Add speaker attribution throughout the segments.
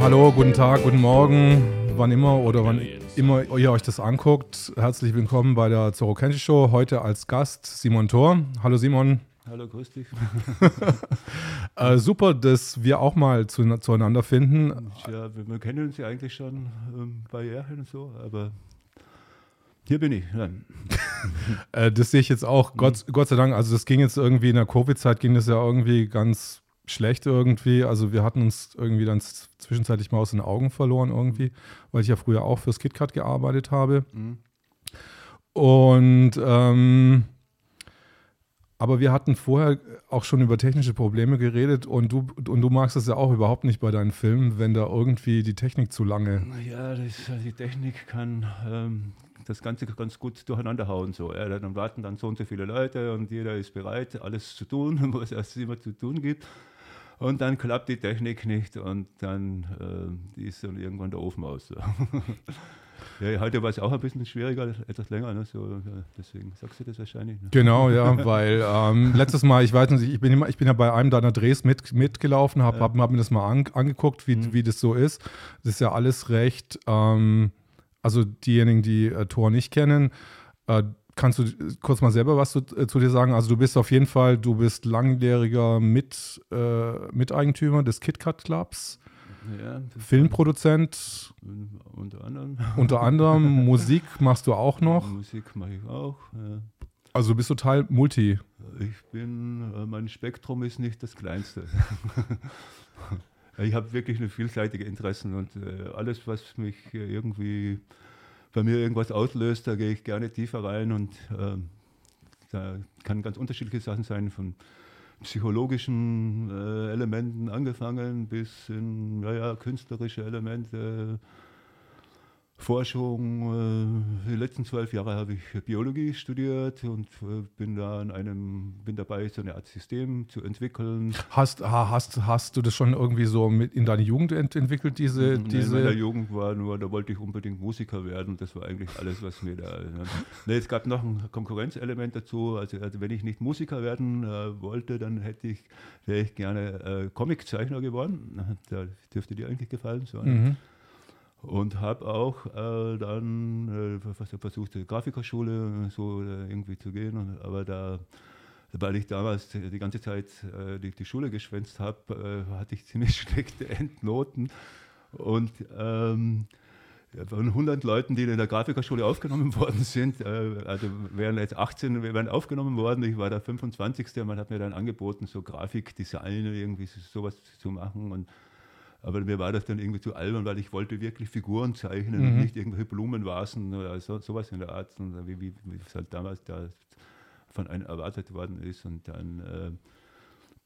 Speaker 1: Hallo, guten Tag, guten Morgen, wann immer oder wann immer ihr euch das anguckt. Herzlich willkommen bei der Zorro Kenshi Show. Heute als Gast Simon Thor. Hallo Simon.
Speaker 2: Hallo, grüß dich.
Speaker 1: äh, super, dass wir auch mal zu, zueinander finden.
Speaker 2: Ja, wir, wir, kennen uns ja eigentlich schon ähm, bei Jahren und so, aber hier bin ich.
Speaker 1: äh, das sehe ich jetzt auch, Gott, Gott sei Dank. Also das ging jetzt irgendwie in der Covid-Zeit, ging das ja irgendwie ganz schlecht irgendwie. Also wir hatten uns irgendwie dann zwischenzeitlich mal aus den Augen verloren irgendwie, weil ich ja früher auch fürs KitKat gearbeitet habe. Mhm. Und ähm, aber wir hatten vorher auch schon über technische Probleme geredet und du, und du magst es ja auch überhaupt nicht bei deinen Filmen, wenn da irgendwie die Technik zu lange.
Speaker 2: Ja, das, die Technik kann ähm, das Ganze ganz gut durcheinander hauen. So. Ja, dann warten dann so und so viele Leute und jeder ist bereit, alles zu tun, was es immer zu tun gibt. Und dann klappt die Technik nicht und dann äh, ist dann irgendwann der Ofen aus. So. Ja, heute war es auch ein bisschen schwieriger, etwas länger, ne? so, deswegen sagst du das wahrscheinlich. Ne?
Speaker 1: Genau, ja, weil ähm, letztes Mal, ich weiß nicht, ich bin, immer, ich bin ja bei einem deiner Drehs mit, mitgelaufen, habe ja. hab, hab mir das mal an, angeguckt, wie, mhm. wie das so ist. Das ist ja alles recht, ähm, also diejenigen, die äh, Tor nicht kennen, äh, kannst du kurz mal selber was zu, äh, zu, dir sagen? Also du bist auf jeden Fall, du bist langjähriger mit, äh, Miteigentümer des KitKat Clubs. Ja, Filmproduzent.
Speaker 2: Unter anderem.
Speaker 1: Unter anderem. Musik machst du auch noch.
Speaker 2: Musik mache ich auch. Ja.
Speaker 1: Also du bist total multi.
Speaker 2: Ich bin, äh, mein Spektrum ist nicht das kleinste. ich habe wirklich eine vielseitige Interessen und äh, alles, was mich irgendwie bei mir irgendwas auslöst, da gehe ich gerne tiefer rein und äh, da kann ganz unterschiedliche Sachen sein, von psychologischen äh, Elementen angefangen bis in ja, künstlerische Elemente, Forschung. Äh, die letzten zwölf Jahre habe ich Biologie studiert und äh, bin da an einem, bin dabei, so eine Art System zu entwickeln.
Speaker 1: Hast, hast, hast du das schon irgendwie so mit in deiner Jugend ent entwickelt, diese,
Speaker 2: nee,
Speaker 1: diese?
Speaker 2: In meiner Jugend war nur, da wollte ich unbedingt Musiker werden. Das war eigentlich alles, was mir da. Ne. Nee, es gab noch ein Konkurrenzelement dazu. Also, also wenn ich nicht Musiker werden äh, wollte, dann hätte ich, wäre ich gerne äh, Comiczeichner geworden. Da dürfte dir eigentlich gefallen. So, ne? mhm und habe auch äh, dann äh, versucht, die Grafikerschule so äh, irgendwie zu gehen, und, aber da, weil ich damals die ganze Zeit äh, die, die, Schule geschwänzt habe, äh, hatte ich ziemlich schlechte Endnoten. Und ähm, von 100 Leuten, die in der Grafikerschule aufgenommen worden sind, äh, also wären jetzt 18 wären aufgenommen worden, ich war der 25. Man hat mir dann angeboten, so Grafikdesign irgendwie sowas zu machen. Und aber mir war das dann irgendwie zu albern, weil ich wollte wirklich Figuren zeichnen mhm. und nicht irgendwelche Blumenvasen oder so, sowas in der Art, wie, wie, wie es halt damals da von einem erwartet worden ist. Und dann äh,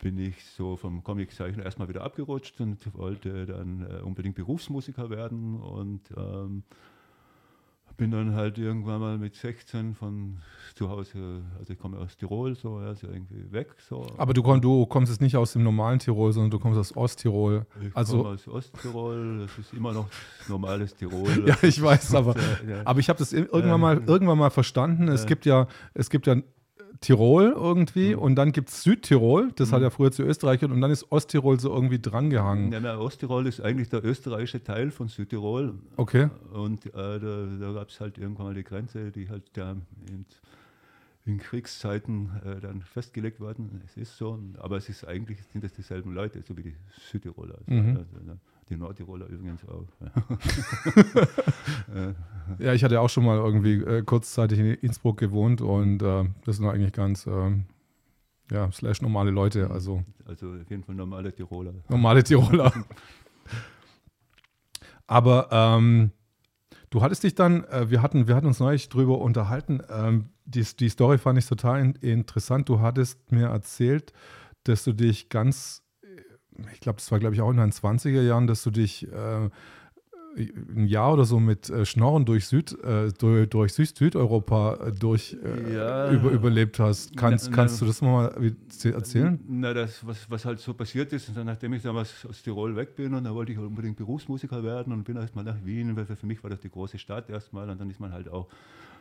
Speaker 2: bin ich so vom Comiczeichner erstmal wieder abgerutscht und wollte dann äh, unbedingt Berufsmusiker werden und ähm, bin dann halt irgendwann mal mit 16 von zu Hause, also ich komme aus Tirol, so also irgendwie weg. So.
Speaker 1: Aber du, komm, du kommst jetzt nicht aus dem normalen Tirol, sondern du kommst aus Osttirol.
Speaker 2: Ich
Speaker 1: also,
Speaker 2: komme aus Osttirol, das ist immer noch normales Tirol.
Speaker 1: ja, ich weiß, aber, aber ich habe das irgendwann mal, irgendwann mal verstanden. Es gibt ja, es gibt ja Tirol irgendwie mhm. und dann gibt es Südtirol, das mhm. hat ja früher zu Österreich und dann ist Osttirol so irgendwie drangehangen.
Speaker 2: Ja, na, Osttirol ist eigentlich der österreichische Teil von Südtirol.
Speaker 1: Okay.
Speaker 2: Und äh, da, da gab es halt irgendwann mal die Grenze, die halt da in, in Kriegszeiten äh, dann festgelegt worden. Es ist so, aber es ist eigentlich sind das dieselben Leute, so wie die Südtiroler. Also, mhm. also, ne? Die Nordtiroler übrigens auch.
Speaker 1: ja, ich hatte auch schon mal irgendwie äh, kurzzeitig in Innsbruck gewohnt und äh, das sind eigentlich ganz, äh, ja, slash normale Leute. Also,
Speaker 2: also auf jeden Fall normale Tiroler.
Speaker 1: Normale Tiroler. Aber ähm, du hattest dich dann, äh, wir, hatten, wir hatten uns neulich drüber unterhalten, ähm, die, die Story fand ich total in, interessant. Du hattest mir erzählt, dass du dich ganz ich glaube, das war, glaube ich, auch in den 20er Jahren, dass du dich äh, ein Jahr oder so mit äh, Schnorren durch, Süd, äh, durch, durch Südeuropa äh, durch, äh, ja. über, überlebt hast. Kannst, na, kannst du das mal erzählen?
Speaker 2: Na, das, was, was halt so passiert ist, nachdem ich damals aus Tirol weg bin und da wollte ich unbedingt Berufsmusiker werden und bin erstmal nach Wien, weil für mich war das die große Stadt erstmal und dann ist man halt auch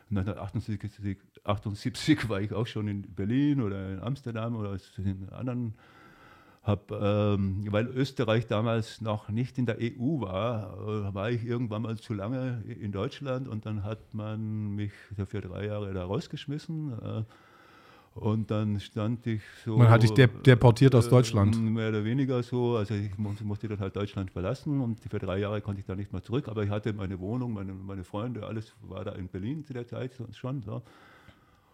Speaker 2: 1978 78 war ich auch schon in Berlin oder in Amsterdam oder in anderen hab, ähm, weil Österreich damals noch nicht in der EU war, äh, war ich irgendwann mal zu lange in Deutschland und dann hat man mich für drei Jahre da rausgeschmissen. Äh, und dann stand ich so.
Speaker 1: Man hat dich deportiert aus Deutschland. Äh,
Speaker 2: mehr oder weniger so. Also ich musste dann halt Deutschland verlassen und für drei Jahre konnte ich da nicht mehr zurück. Aber ich hatte meine Wohnung, meine, meine Freunde, alles war da in Berlin zu der Zeit schon. So.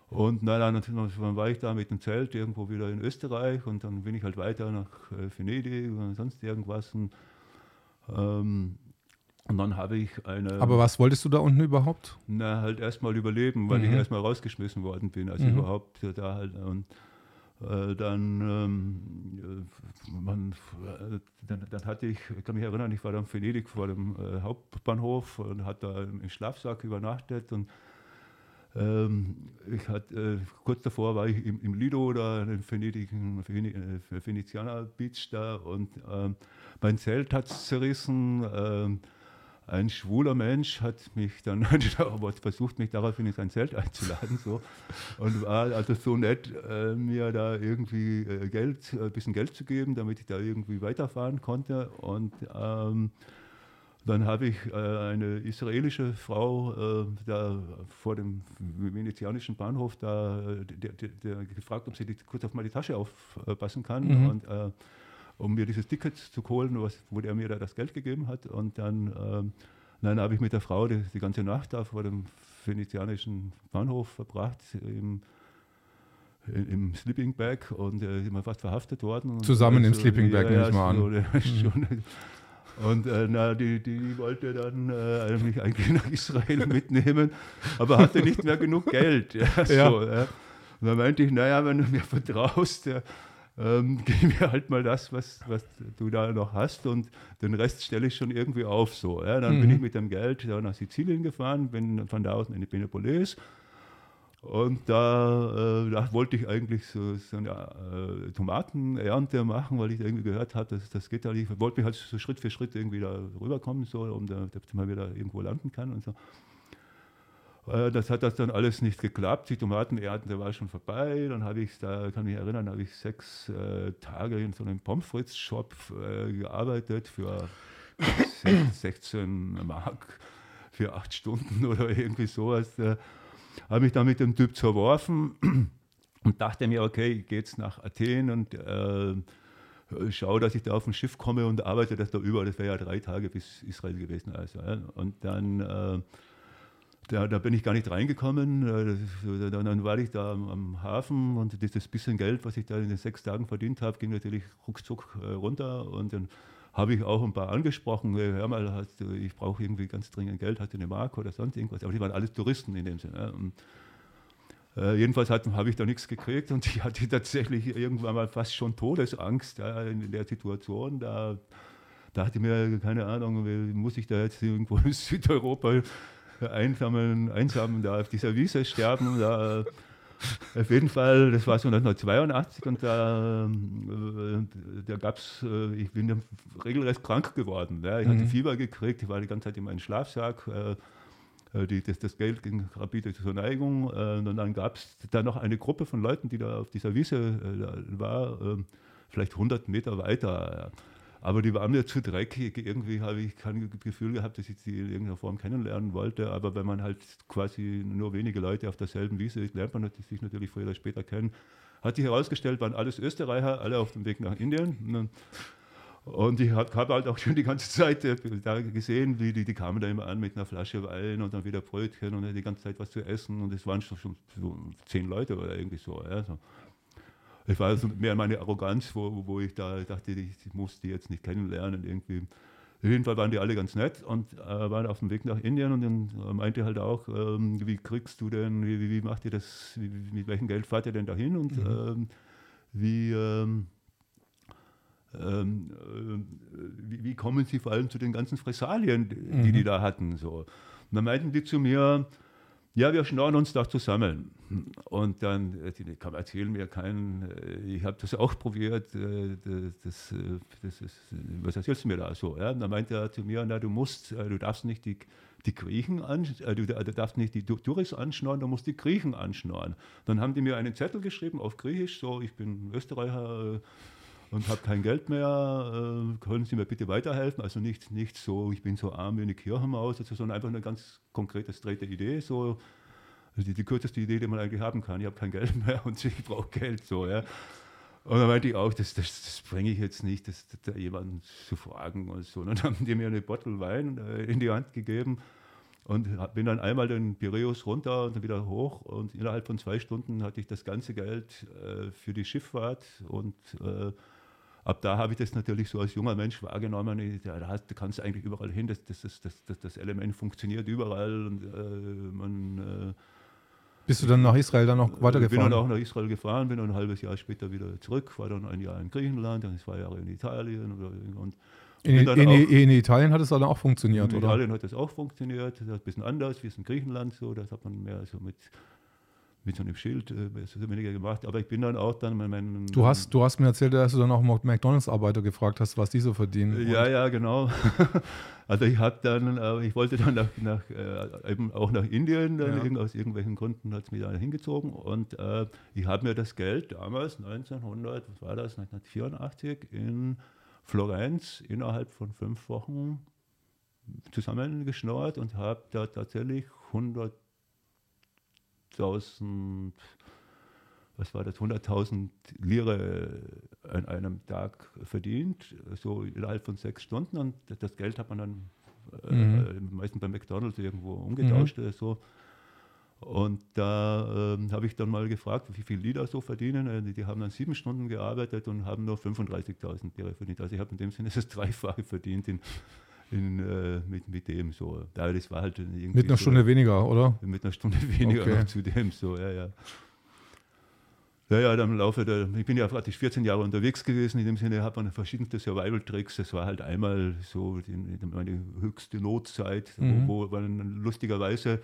Speaker 2: Und na, dann, dann, war ich da mit dem Zelt irgendwo wieder in Österreich und dann bin ich halt weiter nach äh, Venedig und sonst irgendwas. Und, ähm, und dann habe ich eine.
Speaker 1: Aber was wolltest du da unten überhaupt?
Speaker 2: Na, halt erstmal überleben, weil mhm. ich erstmal rausgeschmissen worden bin. Also mhm. überhaupt da halt. Und äh, dann, ähm, äh, man, äh, dann, dann, hatte ich, ich kann mich erinnern, ich war dann in Venedig vor dem äh, Hauptbahnhof und hatte da im Schlafsack übernachtet und ich hatte, äh, kurz davor war ich im, im Lido da im Venezianer Beach da und ähm, mein Zelt hat zerrissen. Ähm, ein schwuler Mensch hat mich dann versucht, mich daraufhin in sein Zelt einzuladen so, und war also so nett, äh, mir da irgendwie äh, Geld, ein bisschen Geld zu geben, damit ich da irgendwie weiterfahren konnte. Und ähm, dann habe ich äh, eine israelische Frau äh, da vor dem venezianischen Bahnhof da der, der, der gefragt, ob sie die, kurz auf meine Tasche aufpassen kann. Mhm. Und, äh, um mir dieses Ticket zu holen, was, wo der mir da das Geld gegeben hat. Und dann, ähm, dann habe ich mit der Frau die, die, ganze Nacht da vor dem venezianischen Bahnhof verbracht. Im, im Sleeping Bag und äh, immer fast verhaftet worden.
Speaker 1: Zusammen also, im Sleeping Bag, ja, nehme ich mal an.
Speaker 2: So, mhm. Und äh, na, die, die wollte dann äh, mich eigentlich nach Israel mitnehmen, aber hatte nicht mehr genug Geld. Ja, so, ja. Und dann meinte ich, naja, wenn du mir vertraust, ja, ähm, gib mir halt mal das, was, was du da noch hast und den Rest stelle ich schon irgendwie auf. So, ja. Dann mhm. bin ich mit dem Geld nach Sizilien gefahren, bin von da aus in die Penepolis und da, äh, da, wollte ich eigentlich so, so eine äh, Tomatenernte machen, weil ich irgendwie gehört habe, dass das geht da nicht. Ich wollte mich halt so Schritt für Schritt irgendwie da rüberkommen, so, um da, dass man wieder irgendwo landen kann und so. Äh, das hat das dann alles nicht geklappt. Die Tomatenernte war schon vorbei. Dann habe ich da, kann mich erinnern, habe ich sechs äh, Tage in so einem Pommes frites Shop äh, gearbeitet für 16 Mark für acht Stunden oder irgendwie sowas. Äh, habe mich dann mit dem Typ zerworfen und dachte mir, okay, ich gehe jetzt nach Athen und äh, schaue, dass ich da auf ein Schiff komme und arbeite das da über. Das wäre ja drei Tage bis Israel gewesen. Also, ja. Und dann, äh, da, da, bin ich gar nicht reingekommen. Äh, dann war ich da am, am, Hafen und dieses bisschen Geld, was ich da in den sechs Tagen verdient habe, ging natürlich ruckzuck äh, runter. Und dann habe ich auch ein paar angesprochen, hör mal, hast, ich brauche irgendwie ganz dringend Geld, hast du eine Marke oder sonst irgendwas. Aber die waren alles Touristen in dem Sinne. Und, äh, jedenfalls habe ich da nichts gekriegt und ich hatte tatsächlich irgendwann mal fast schon Todesangst ja, in der Situation. Da dachte ich mir, keine Ahnung, muss ich da jetzt irgendwo in Südeuropa einsamen, einsam da auf dieser Wiese sterben? Da, auf jeden Fall, das war so 1982 und da, äh, da gab es, äh, ich bin ja regelrecht krank geworden. Ja. Ich mhm. hatte Fieber gekriegt, ich war die ganze Zeit in meinem Schlafsack. Äh, die, das, das, Geld ging rapide zur Neigung. und dann gab es da noch eine Gruppe von Leuten, die da auf dieser Wiese war, vielleicht 100 Meter weiter. Aber die waren mir zu dreckig. Irgendwie habe ich kein Gefühl gehabt, dass ich sie in irgendeiner Form kennenlernen wollte. Aber wenn man halt quasi nur wenige Leute auf derselben Wiese ist, lernt man sich natürlich früher oder später kennen. Hat sich herausgestellt, waren alles Österreicher, alle auf dem Weg nach Indien. Und ich habe halt auch schon die ganze Zeit äh, da gesehen, wie die, die kamen da immer an mit einer Flasche Wein und dann wieder Brötchen und die ganze Zeit was zu essen. Und es waren schon, schon so zehn Leute oder irgendwie so. Ja, so. Es war mehr meine Arroganz, wo, wo ich da dachte, ich, ich muss die jetzt nicht kennenlernen irgendwie. Auf jeden Fall waren die alle ganz nett und äh, waren auf dem Weg nach Indien und dann äh, meinte halt auch, ähm, wie kriegst du denn, wie, wie, macht ihr das, wie, mit welchem Geld fahrt ihr denn dahin und mhm. ähm, wie, ähm, ähm äh, wie, wie, kommen sie vor allem zu den ganzen Fressalien, die mhm. die da hatten. So. Und dann meinten die zu mir, ja, wir schnorren uns da zusammen. Und dann, äh, die kann erzählen mir keinen, äh, ich habe das auch probiert, äh, das, das ist, was erzählst du mir da so? Ja? Dann meinte er zu mir, na, du musst, du darfst nicht die, die Griechen an, du, du darfst nicht die Touris anschnorren, du musst die Griechen anschnorren. Dann haben die mir einen Zettel geschrieben auf Griechisch, so, ich bin Österreicher, und habe kein Geld mehr, äh, können Sie mir bitte weiterhelfen? Also nicht, nicht so, ich bin so arm wie eine Kirchenmaus, also, sondern einfach eine ganz konkrete, straighte Idee, so also die, die, kürzeste Idee, die man eigentlich haben kann. Ich habe kein Geld mehr und ich brauche Geld, so, ja. Und dann meinte ich auch, das, das, das bringe ich jetzt nicht, das, das, jemanden zu fragen und so. Und dann haben die mir eine Bottle Wein äh, in die Hand gegeben und bin dann einmal den Piräus runter und dann wieder hoch und innerhalb von zwei Stunden hatte ich das ganze Geld äh, für die Schifffahrt und äh, ab da habe ich das natürlich so als junger Mensch wahrgenommen. Da, da kannst du eigentlich überall hin, das, das, das, das, das Element funktioniert überall und äh, man. Äh,
Speaker 1: Bist du dann nach Israel dann noch weitergefahren?
Speaker 2: Bin dann auch nach Israel gefahren, bin dann ein halbes Jahr später wieder zurück, war dann ein Jahr in Griechenland, dann zwei Jahre in Italien und
Speaker 1: in, in, in, Italien hat es dann auch funktioniert,
Speaker 2: in
Speaker 1: oder?
Speaker 2: In Italien hat es auch funktioniert. Das ist ein bisschen anders wie es in Griechenland so. Das hat man mehr so mit mit so einem Schild äh, weniger gemacht. Aber ich bin dann auch dann mit meinen.
Speaker 1: Du hast, du hast mir erzählt, dass du dann auch McDonalds-Arbeiter gefragt hast, was die so verdienen.
Speaker 2: Ja, ja, genau. also ich habe dann, äh, ich wollte dann nach, nach äh, eben auch nach Indien, dann ja. aus irgendwelchen Gründen hat es mich da hingezogen und äh, ich habe mir das Geld damals 1900, was war das, 1984 in Florenz innerhalb von fünf Wochen zusammengeschnauert und habe da tatsächlich 100 100.000, was war das, 100.000 Lire an einem Tag verdient, so innerhalb von sechs Stunden. Und das Geld hat man dann äh, mhm. meistens bei McDonalds irgendwo umgetauscht mhm. oder so. Und da äh, habe ich dann mal gefragt, wie viel die da so verdienen. Äh, die, die haben dann sieben Stunden gearbeitet und haben nur 35.000 Lire verdient. Also ich habe in dem Sinne das Dreifache verdient in in, äh, mit, mit dem so. Ja, das war halt irgendwie
Speaker 1: mit einer
Speaker 2: so,
Speaker 1: Stunde weniger, oder?
Speaker 2: Mit einer Stunde weniger okay. noch zu dem so, ja, ja. Ja, ja, dann Laufe der, ich bin ja praktisch 14 Jahre unterwegs gewesen, in dem Sinne hat man verschiedenste Survival-Tricks. Das war halt einmal so die, meine höchste Notzeit, mhm. wo, wo man lustigerweise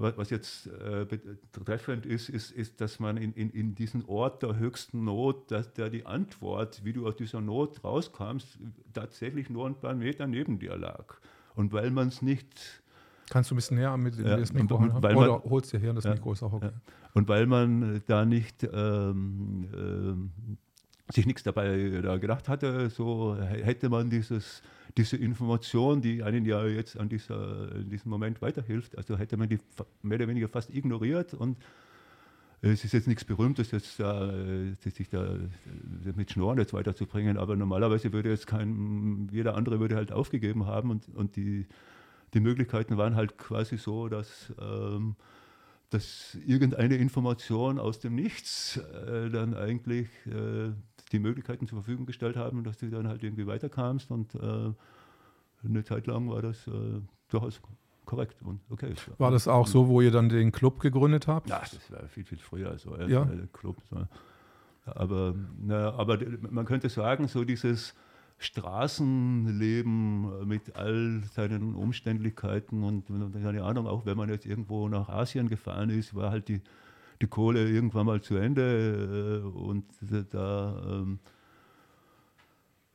Speaker 2: was jetzt äh, betreffend ist, ist, ist, dass man in, in, in diesen Ort der höchsten Not, dass der die Antwort, wie du aus dieser Not rauskamst, tatsächlich nur ein paar Meter neben dir lag. Und weil man es nicht
Speaker 1: Kannst du ein bisschen näher mit
Speaker 2: ja,
Speaker 1: das
Speaker 2: Mikro
Speaker 1: und,
Speaker 2: und, weil Oder
Speaker 1: man, holst dir her, das
Speaker 2: ja,
Speaker 1: Mikro ist auch okay. Ja.
Speaker 2: Und weil man da nicht ähm, ähm, sich nichts dabei da gedacht hatte, so hätte man dieses diese Information, die einen ja jetzt an dieser, in diesem Moment weiterhilft, also hätte man die mehr oder weniger fast ignoriert und es ist jetzt nichts Berühmtes, jetzt, äh, sich da mit Schnorren jetzt weiterzubringen, aber normalerweise würde jetzt kein, jeder andere würde halt aufgegeben haben und, und die, die Möglichkeiten waren halt quasi so, dass, ähm, dass irgendeine Information aus dem Nichts äh, dann eigentlich äh, die Möglichkeiten zur Verfügung gestellt haben, dass du dann halt irgendwie weiterkamst und äh, eine Zeit lang war das äh, durchaus korrekt und okay.
Speaker 1: War das auch so, wo ihr dann den Club gegründet habt?
Speaker 2: Ja, das war viel, viel früher. Also,
Speaker 1: ja.
Speaker 2: Club, so. aber, na, aber man könnte sagen, so dieses Straßenleben mit all seinen Umständlichkeiten und keine Ahnung, auch wenn man jetzt irgendwo nach Asien gefahren ist, war halt die die Kohle irgendwann mal zu Ende äh, und da, ähm,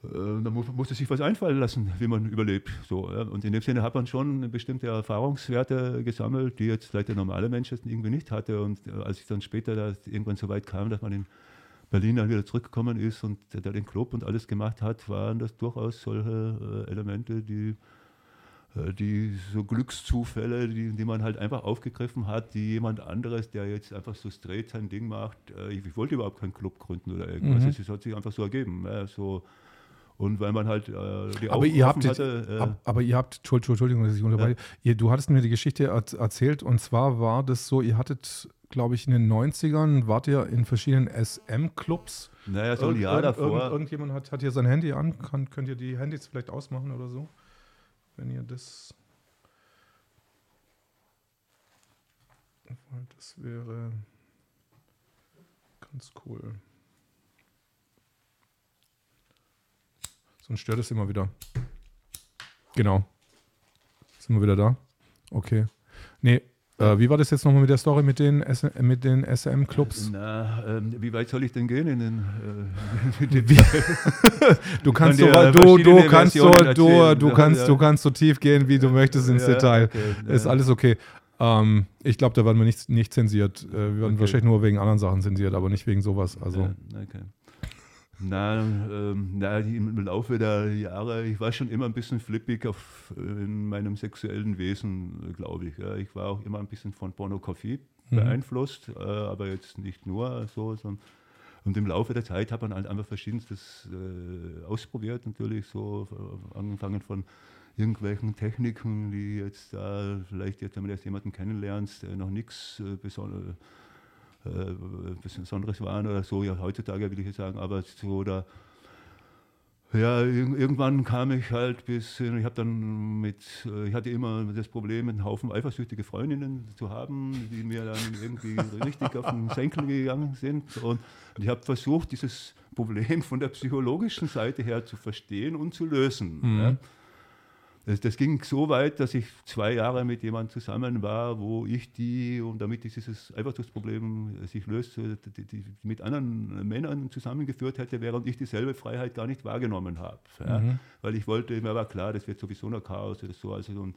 Speaker 2: äh, da muss, musste sich was einfallen lassen, wie man überlebt. So, ja. Und in dem Sinne hat man schon bestimmte Erfahrungswerte gesammelt, die jetzt vielleicht der normale Mensch irgendwie nicht hatte. Und äh, als ich dann später irgendwann so weit kam, dass man in Berlin dann wieder zurückgekommen ist und der den Club und alles gemacht hat, waren das durchaus solche Elemente, die äh, die so Glückszufälle, die, die man halt einfach aufgegriffen hat, die jemand anderes, der jetzt einfach so straight sein Ding macht, äh, ich, ich, wollte überhaupt keinen Club gründen oder irgendwas, mhm. es hat sich einfach so ergeben. So. Und weil man halt äh, die
Speaker 1: aber ihr habt hatte, äh, ab, Aber ihr habt, Entschuldigung, dass ich unterbreche, ja. du hattest mir die Geschichte erzählt und zwar war das so, ihr hattet, glaube ich, in den 90ern, wart ihr in verschiedenen SM-Clubs.
Speaker 2: Naja, so ein Jahr davor.
Speaker 1: Irgend, irgendjemand hat, hat hier sein Handy an, Kann, könnt ihr die Handys vielleicht ausmachen oder so? wenn ihr das. Das wäre ganz cool. Sonst stört es immer wieder. Genau. Sind wir wieder da? Okay. Nee, äh, wie war das jetzt nochmal mit der Story mit den, S mit den SM-Clubs?
Speaker 2: Na, ähm, wie weit soll ich denn gehen in den, äh,
Speaker 1: Du kannst so, du, du kannst so, du, du kannst, ja. du kannst so tief gehen, wie du möchtest ins ja, Detail. Okay, Ist alles okay. Ähm, ich glaube, da werden wir nicht, nicht zensiert. Äh, wir werden okay. wahrscheinlich nur wegen anderen Sachen zensiert, aber nicht wegen sowas. Also.
Speaker 2: okay. Nein, ähm, na, im Laufe der Jahre, ich war schon immer ein bisschen flippig auf, in meinem sexuellen Wesen, glaube ich. Ja. Ich war auch immer ein bisschen von Pornografie mhm. beeinflusst, äh, aber jetzt nicht nur so, sondern und im Laufe der Zeit hat man halt einfach verschiedenstes äh, ausprobiert, natürlich so, äh, angefangen von irgendwelchen Techniken, die jetzt da vielleicht jetzt, wenn man jetzt jemanden kennenlernst, der noch nichts äh, Besonderes äh, Besonderes waren oder so, ja heutzutage will ich jetzt sagen, aber so da ja, irgendwann kam ich halt bis, ich habe dann mit, äh, ich hatte immer das Problem, einen Haufen eifersüchtige Freundinnen zu haben, die mir dann irgendwie richtig auf den Senkel gegangen sind. Und ich habe versucht, dieses Problem von der psychologischen Seite her zu verstehen und zu lösen. Mhm. Ja. Das, das, ging so weit, dass ich zwei Jahre mit jemandem zusammen war, wo ich die, und damit dieses Eifersuchtsproblem sich löst, die, die, mit anderen Männern zusammengeführt hätte, während ich dieselbe Freiheit gar nicht wahrgenommen habe. Ja? Mhm. Weil ich wollte, mir war klar, das wird sowieso noch Chaos oder so. Also, und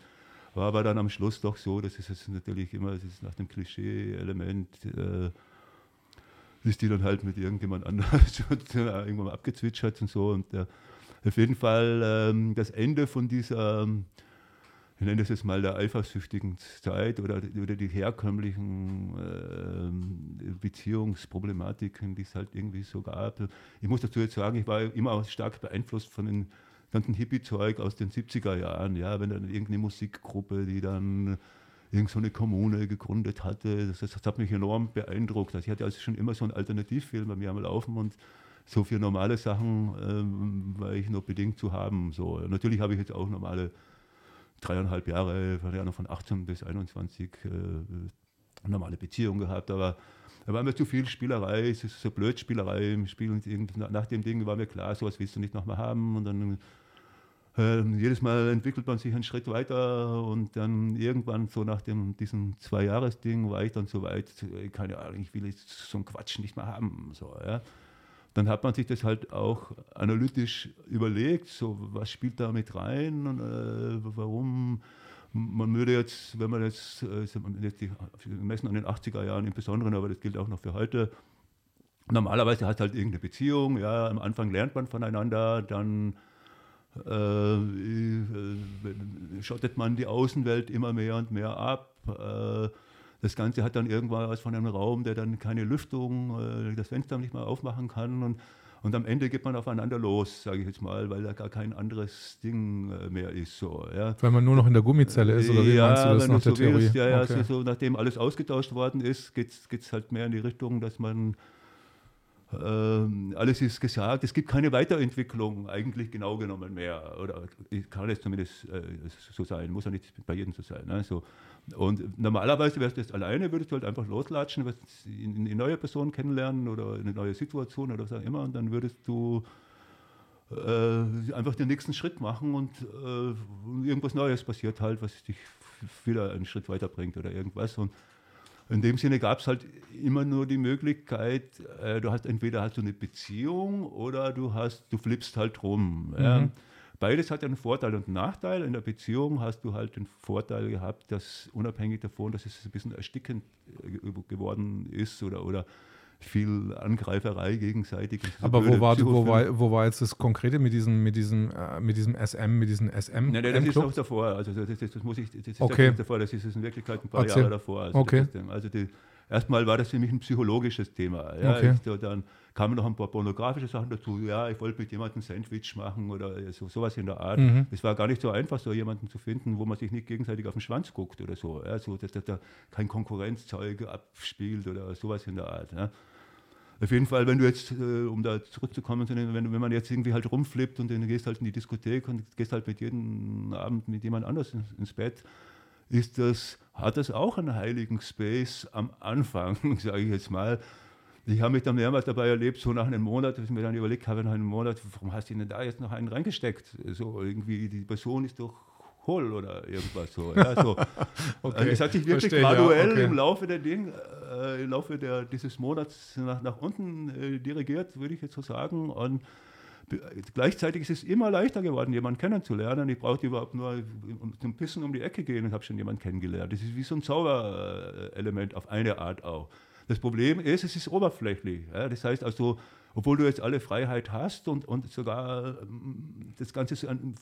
Speaker 2: war aber dann am Schluss doch so, dass es natürlich immer, das ist nach dem Klischee-Element, äh, ist die dann halt mit irgendjemand anders irgendwann mal abgezwitschert und so. Und der, auf jeden Fall ähm, das Ende von dieser, ich nenne das jetzt mal der eifersüchtigen Zeit oder, oder die herkömmlichen äh, Beziehungsproblematiken, die es halt irgendwie so gab. Ich muss dazu jetzt sagen, ich war immer auch stark beeinflusst von den ganzen Hippie-Zeug aus den 70er Jahren. Ja, wenn dann irgendeine Musikgruppe, die dann irgend so eine Kommune gegründet hatte, das, das, hat mich enorm beeindruckt. Also ich hatte also schon immer so einen Alternativfilm bei mir am Laufen und so für normale Sachen ähm, war ich nur bedingt zu haben. So. Natürlich habe ich jetzt auch normale dreieinhalb Jahre, von 18 bis 21, äh, normale Beziehungen gehabt, aber da war mir zu viel Spielerei, es ist so blöd Spielerei im Spiel und nach dem Ding war mir klar, sowas willst du nicht nochmal haben und dann äh, jedes Mal entwickelt man sich einen Schritt weiter und dann irgendwann so nach dem, diesem Zwei-Jahres-Ding war ich dann so weit, äh, keine Ahnung, ich will jetzt so einen Quatsch nicht mehr haben. So, ja dann hat man sich das halt auch analytisch überlegt, so was spielt da mit rein und äh, warum man würde jetzt, wenn man jetzt, äh, jetzt die, messen an den 80er Jahren im Besonderen, aber das gilt auch noch für heute, normalerweise hat halt irgendeine Beziehung, ja, am Anfang lernt man voneinander, dann äh, äh schottet man die Außenwelt immer mehr und mehr ab. Das Ganze hat dann irgendwann was von einem Raum, der dann keine Lüftung, äh, das Fenster nicht mal aufmachen kann. Und, und am Ende geht man aufeinander los, sage ich jetzt mal, weil da gar kein anderes Ding äh, mehr ist. So, ja.
Speaker 1: Weil man nur noch in der Gummizelle ist, oder wie ja, meinst du das nach der so Theorie?
Speaker 2: Willst, ja, ja okay. so, nachdem alles ausgetauscht worden ist, geht es halt mehr in die Richtung, dass man alles ist gesagt. Es gibt keine Weiterentwicklung eigentlich genau genommen mehr. Oder kann es zumindest äh, so sein, muss ja nicht bei jedem so sein. Ne? So. Und normalerweise wärst du jetzt alleine, würdest du halt einfach loslatschen, eine neue Person kennenlernen oder eine neue Situation oder was auch immer und dann würdest du äh, einfach den nächsten Schritt machen und äh, irgendwas Neues passiert halt, was dich wieder einen Schritt weiterbringt oder irgendwas. Und in dem Sinne gab es halt immer nur die Möglichkeit, äh, du hast entweder hast du eine Beziehung oder du hast, du flippst halt rum. Mhm. Ja. Beides hat einen Vorteil und einen Nachteil. In der Beziehung hast du halt den Vorteil gehabt, dass unabhängig davon, dass es ein bisschen erstickend äh, geworden ist oder, oder viel Angreiferei gegenseitig.
Speaker 1: Aber wo war, wo, war, wo war jetzt das Konkrete mit diesem, mit diesem, äh, mit diesem SM, mit diesem SM?
Speaker 2: Nein, nein das ist auch davor. Also das, das, das muss ich, das ist okay. davor, das ist in Wirklichkeit ein paar Erzähl. Jahre davor. Also
Speaker 1: okay.
Speaker 2: also die, erstmal war das für mich ein psychologisches Thema. Ja, okay. ich, dann kamen noch ein paar pornografische Sachen dazu. Ja, ich wollte mit jemandem ein Sandwich machen oder so, sowas in der Art. Mhm. Es war gar nicht so einfach, so jemanden zu finden, wo man sich nicht gegenseitig auf den Schwanz guckt oder so. Ja, so dass, dass da kein Konkurrenzzeug abspielt oder sowas in der Art. Ja. Auf jeden Fall, wenn du jetzt, äh, um da zurückzukommen, wenn, wenn man jetzt irgendwie halt rumflippt und dann gehst halt in die Diskothek und gehst halt mit jedem Abend mit jemand anders ins, ins Bett, ist das, hat das auch einen heiligen Space am Anfang, sage ich jetzt mal. Ich habe mich dann mehrmals dabei erlebt, so nach einem Monat, dass ich mir dann überlegt habe, nach einem Monat, warum hast du denn da jetzt noch einen reingesteckt? So irgendwie, die Person ist doch hohl oder irgendwas so. Ja, so. okay. also es hat sich wirklich Verstehe, graduell ja, okay. im Laufe der Ding, äh, im Laufe der, dieses Monats nach, nach unten äh, dirigiert, würde ich jetzt so sagen. Und gleichzeitig ist es immer leichter geworden, jemanden kennenzulernen. Ich brauchte überhaupt nur zum Pissen um die Ecke gehen und habe schon jemanden kennengelernt. Das ist wie so ein Zauberelement auf eine Art auch. Das Problem ist, es ist oberflächlich. Ja? Das heißt also, obwohl du jetzt alle Freiheit hast und, und sogar ähm, das Ganze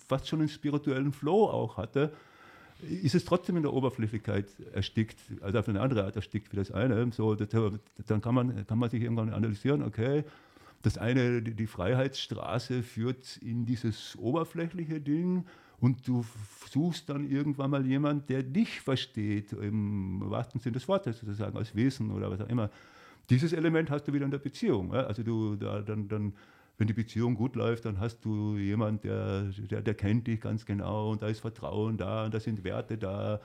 Speaker 2: fast schon einen spirituellen Flow auch hatte, ist es trotzdem in der Oberflächlichkeit erstickt, also auf eine andere Art erstickt wie das eine. So, das, dann kann man, kann man sich irgendwann analysieren, okay, das eine, die Freiheitsstraße führt in dieses oberflächliche Ding und du suchst dann irgendwann mal jemanden, der dich versteht, im wahrsten Sinne des Wortes sozusagen, als Wesen oder was auch immer. Dieses Element hast du wieder in der Beziehung. Also du da, dann, dann wenn die Beziehung gut läuft, dann hast du jemanden, der, der, der kennt dich ganz genau und da ist Vertrauen da und da sind Werte da.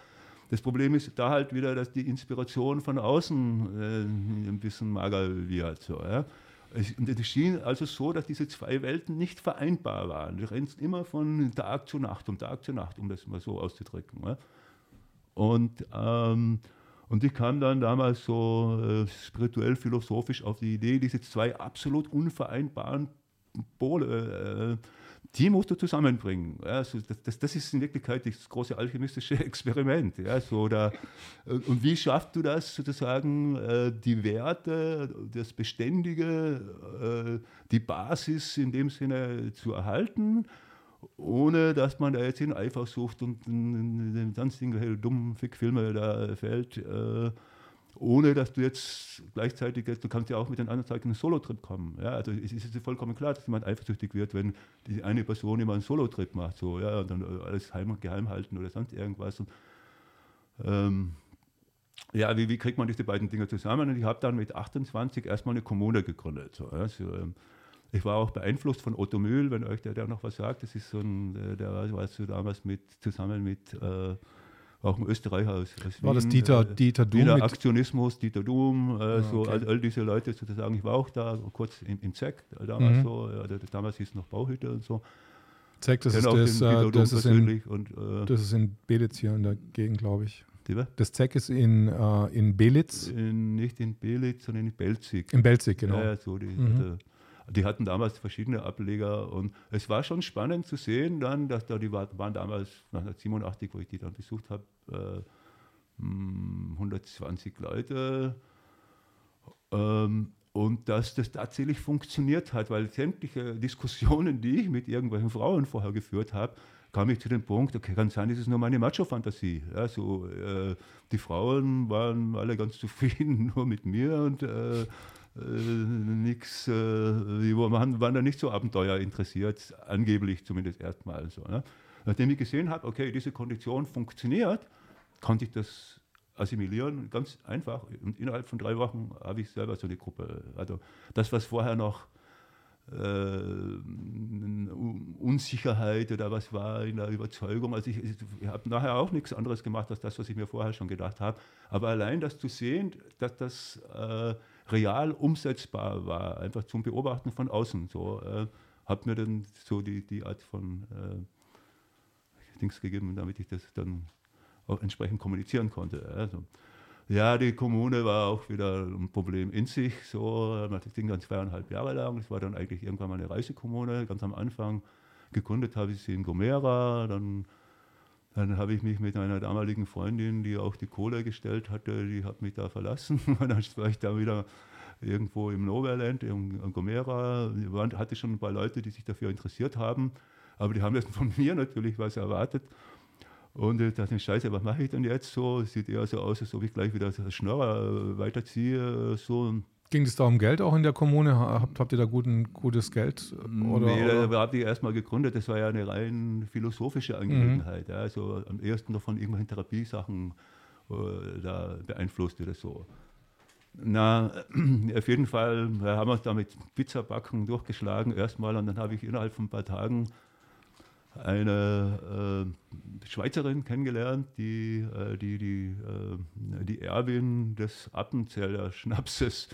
Speaker 2: Das Problem ist da halt wieder, dass die Inspiration von außen äh, ein bisschen mager wird. So, ja. Es, es schien also so, dass diese zwei Welten nicht vereinbar waren. Du rennst immer von Tag zu Nacht, um Tag zu Nacht, um das mal so auszudrücken. Ja. Und ähm, und ich kam dann damals so äh, spirituell, philosophisch auf die Idee, diese zwei absolut unvereinbaren Pole, äh, die musst du zusammenbringen. Ja, also das, das, das, ist in Wirklichkeit das große alchemistische Experiment. Ja, so da, und wie schaffst du das sozusagen, äh, die Werte, das Beständige, äh, die Basis in dem Sinne zu erhalten, ohne dass man da jetzt in Eifersucht und in, in sonstigen dummen Fickfilme da fällt. Äh, ohne dass du jetzt gleichzeitig, jetzt, du kannst ja auch mit den anderen Zeiten einen Solo-Trip kommen. Ja? Also es ist vollkommen klar, dass jemand eifersüchtig wird, wenn die eine Person immer einen Solo-Trip macht, so, ja, und dann alles heim geheim halten oder sonst irgendwas. Und, ähm, ja, wie, wie, kriegt man diese beiden Dinge zusammen? Und ich habe dann mit 28 erstmal eine Kommune gegründet. So, ja? so, ähm, ich war auch beeinflusst von Otto Mühl, wenn euch der, der noch was sagt. Das ist so ein, der, der war so damals mit, zusammen mit äh, auch ein Österreicher aus, aus
Speaker 1: War das Dieter, äh, Dieter Doom?
Speaker 2: Wiener Aktionismus, Dieter Doom, äh, ah, so, all, all, diese Leute sozusagen. Ich war auch da kurz im, im ZEC, damals mhm. so, ja, damals hieß es noch Bauhütte und so.
Speaker 1: ZEC, das, ist, das, äh, das, ist in, und, äh, das ist in Belitz hier in der Gegend, glaube ich. Das ZEC ist in, äh, in Belitz?
Speaker 2: In, nicht in Belitz, sondern in Belzig.
Speaker 1: In Belzig, genau.
Speaker 2: Ja, so die, mhm. Die hatten damals verschiedene Ableger und es war schon spannend zu sehen dann, dass da die waren damals 1987, wo ich die dann besucht habe, äh, 120 hm, Leute. Ähm, und dass das tatsächlich funktioniert hat, weil sämtliche Diskussionen, die ich mit irgendwelchen Frauen vorher geführt habe, kam ich zu dem Punkt, okay, kann sein, das ist nur meine Macho-Fantasie. Ja, äh, die Frauen waren alle ganz zufrieden nur mit mir und äh, äh, nichts, äh, die waren, waren da nicht so Abenteuer interessiert, angeblich zumindest erstmal so. Ne? Nachdem ich gesehen habe, okay, diese Kondition funktioniert, konnte ich das assimilieren, ganz einfach. Und innerhalb von drei Wochen habe ich selber so eine Gruppe. Also das, was vorher noch äh, Unsicherheit oder was war in der Überzeugung. Also ich, ich habe nachher auch nichts anderes gemacht als das, was ich mir vorher schon gedacht habe. Aber allein das zu sehen, dass das äh, real umsetzbar war, einfach zum Beobachten von außen. So äh, hat mir dann so die, die Art von äh, Dings gegeben, damit ich das dann auch entsprechend kommunizieren konnte. Also, ja, die Kommune war auch wieder ein Problem in sich. So, das ging dann zweieinhalb Jahre lang. Das war dann eigentlich irgendwann mal eine Reisekommune. Ganz am Anfang gegründet habe ich sie in Gomera. Dann, dann habe ich mich mit einer damaligen Freundin, die auch die Kohle gestellt hatte, die hat mich da verlassen. Und dann war ich da wieder irgendwo im Nowhereland, in Gomera. Ich hatte schon ein paar Leute, die sich dafür interessiert haben. Aber die haben jetzt von mir natürlich was erwartet. Und ich dachte, Scheiße, was mache ich denn jetzt so? Sieht eher so aus, als ob ich gleich wieder als Schnorrer weiterziehe. So.
Speaker 1: Ging es da um Geld auch in der Kommune? Habt, habt ihr da guten, gutes Geld?
Speaker 2: Oder, nee, da habe ich erstmal gegründet. Das war ja eine rein philosophische Angelegenheit. Mhm. Ja. Also am ersten noch von irgendwelchen Therapiesachen äh, da beeinflusst oder so. Na, auf jeden Fall haben wir uns da mit Pizzabacken durchgeschlagen erstmal und dann habe ich innerhalb von ein paar Tagen eine äh, Schweizerin kennengelernt, die äh, die, die, äh, die Erbin des Appenzeller Schnapses.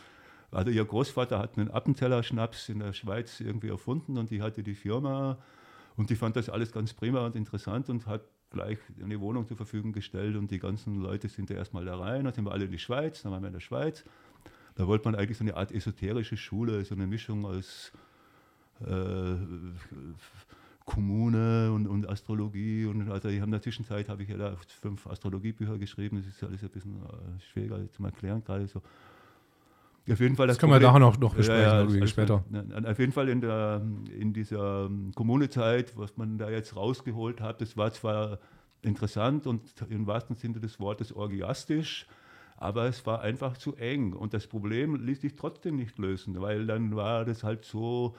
Speaker 2: Also ihr Großvater hat einen Appenzeller Schnaps in der Schweiz irgendwie erfunden und die hatte die Firma und die fand das alles ganz prima und interessant und hat gleich eine Wohnung zur Verfügung gestellt und die ganzen Leute sind da erstmal da rein, dann sind wir alle in die Schweiz, dann waren wir in der Schweiz. Da wollte man eigentlich so eine Art esoterische Schule, so eine Mischung aus äh, Kommune und, und, Astrologie und also in der Zwischenzeit habe ich ja da fünf Astrologiebücher geschrieben, das ist alles ein bisschen äh, schwieriger zu erklären gerade so. Auf jeden Fall
Speaker 1: das, das können Problem, wir nachher noch, noch besprechen, ja,
Speaker 2: ja, später. Auf jeden Fall in, der, in dieser Kommunezeit, was man da jetzt rausgeholt hat, das war zwar interessant und im wahrsten Sinne des Wortes orgiastisch, aber es war einfach zu eng. Und das Problem ließ sich trotzdem nicht lösen, weil dann war das halt so,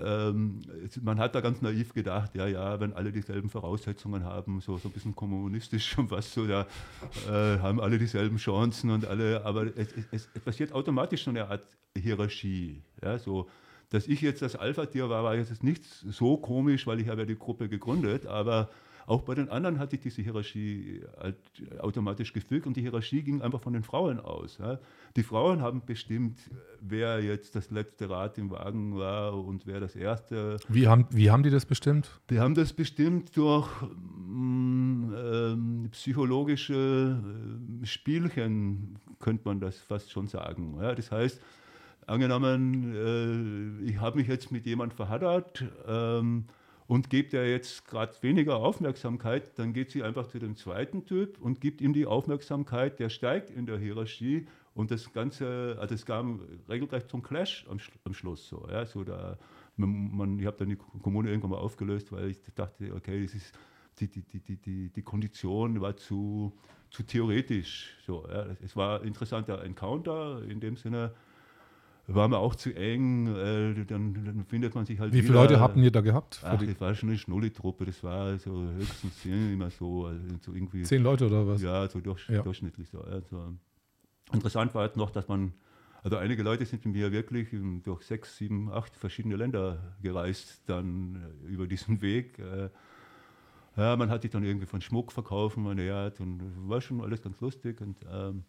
Speaker 2: ähm, man hat da ganz naiv gedacht, ja, ja, wenn alle dieselben Voraussetzungen haben, so, so ein bisschen kommunistisch und was so, da äh, haben alle dieselben Chancen und alle, aber es, es, es passiert automatisch so eine Art Hierarchie. Ja, so, dass ich jetzt das Alpha-Tier war, war jetzt nicht so komisch, weil ich habe ja die Gruppe gegründet, aber auch bei den anderen hatte ich diese Hierarchie halt automatisch gefügt und die Hierarchie ging einfach von den Frauen aus. Ja. Die Frauen haben bestimmt, wer jetzt das letzte Rad im Wagen war und wer das erste.
Speaker 1: Wie haben, wie haben die das bestimmt?
Speaker 2: Die haben das bestimmt durch mm, ähm, psychologische äh, Spielchen, könnte man das fast schon sagen. Ja. Das heißt, angenommen, äh, ich habe mich jetzt mit jemandem verhaddert, ähm, und gibt er jetzt gerade weniger Aufmerksamkeit, dann geht sie einfach zu dem zweiten Typ und gibt ihm die Aufmerksamkeit, der steigt in der Hierarchie und das Ganze, also es kam regelrecht zum Clash am, am Schluss. So, ja, so da, man, man, ich habe dann die Kommune irgendwann mal aufgelöst, weil ich dachte, okay, das ist, die, die, die, die, die Kondition war zu, zu theoretisch. So, ja. Es war ein interessanter Encounter in dem Sinne, war mir auch zu eng, äh, dann, dann, findet man sich halt.
Speaker 1: Wie viele Leute habt ihr da gehabt?
Speaker 2: Ach, das war schon eine Schnulli-Truppe, das war so höchstens zehn, immer so, also so irgendwie.
Speaker 1: Zehn Leute oder was?
Speaker 2: Ja, so durch, ja. durchschnittlich so. Also. Interessant war jetzt noch, dass man, also einige Leute sind mit mir wirklich durch sechs, sieben, acht verschiedene Länder gereist, dann äh, über diesen Weg. Äh, ja, man hat sich dann irgendwie von Schmuck verkaufen ernährt und war schon alles ganz lustig und ähm,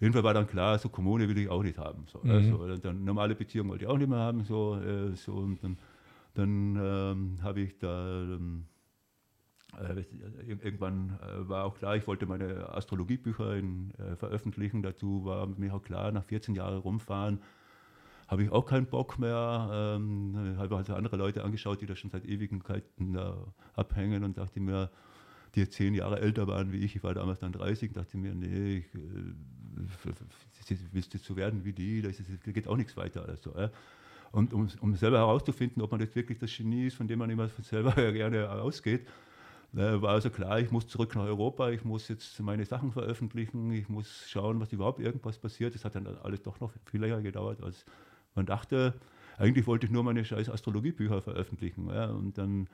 Speaker 2: Jedenfalls war dann klar, so Kommune will ich auch nicht haben. So, mhm. also, dann normale Beziehung wollte ich auch nicht mehr haben. So, äh, so und dann, dann ähm, habe ich da ähm, äh, irgendwann äh, war auch klar, ich wollte meine Astrologiebücher in, äh, veröffentlichen. Dazu war mir auch klar, nach 14 Jahren rumfahren habe ich auch keinen Bock mehr. Ähm, habe halt andere Leute angeschaut, die da schon seit Ewigkeiten abhängen und dachte mir, die zehn Jahre älter waren wie ich, ich war damals dann 30, dachte mir, nee, ich, äh, willst du so werden wie die, da geht auch nichts weiter. Also, äh. Und um, um, selber herauszufinden, ob man jetzt wirklich das Genie ist, von dem man immer selber gerne ausgeht, äh, war also klar, ich muss zurück nach Europa, ich muss jetzt meine Sachen veröffentlichen, ich muss schauen, was überhaupt irgendwas passiert. Das hat dann alles doch noch viel länger gedauert, als man dachte. Eigentlich wollte ich nur meine scheiß Astrologiebücher veröffentlichen. Ja, und dann äh,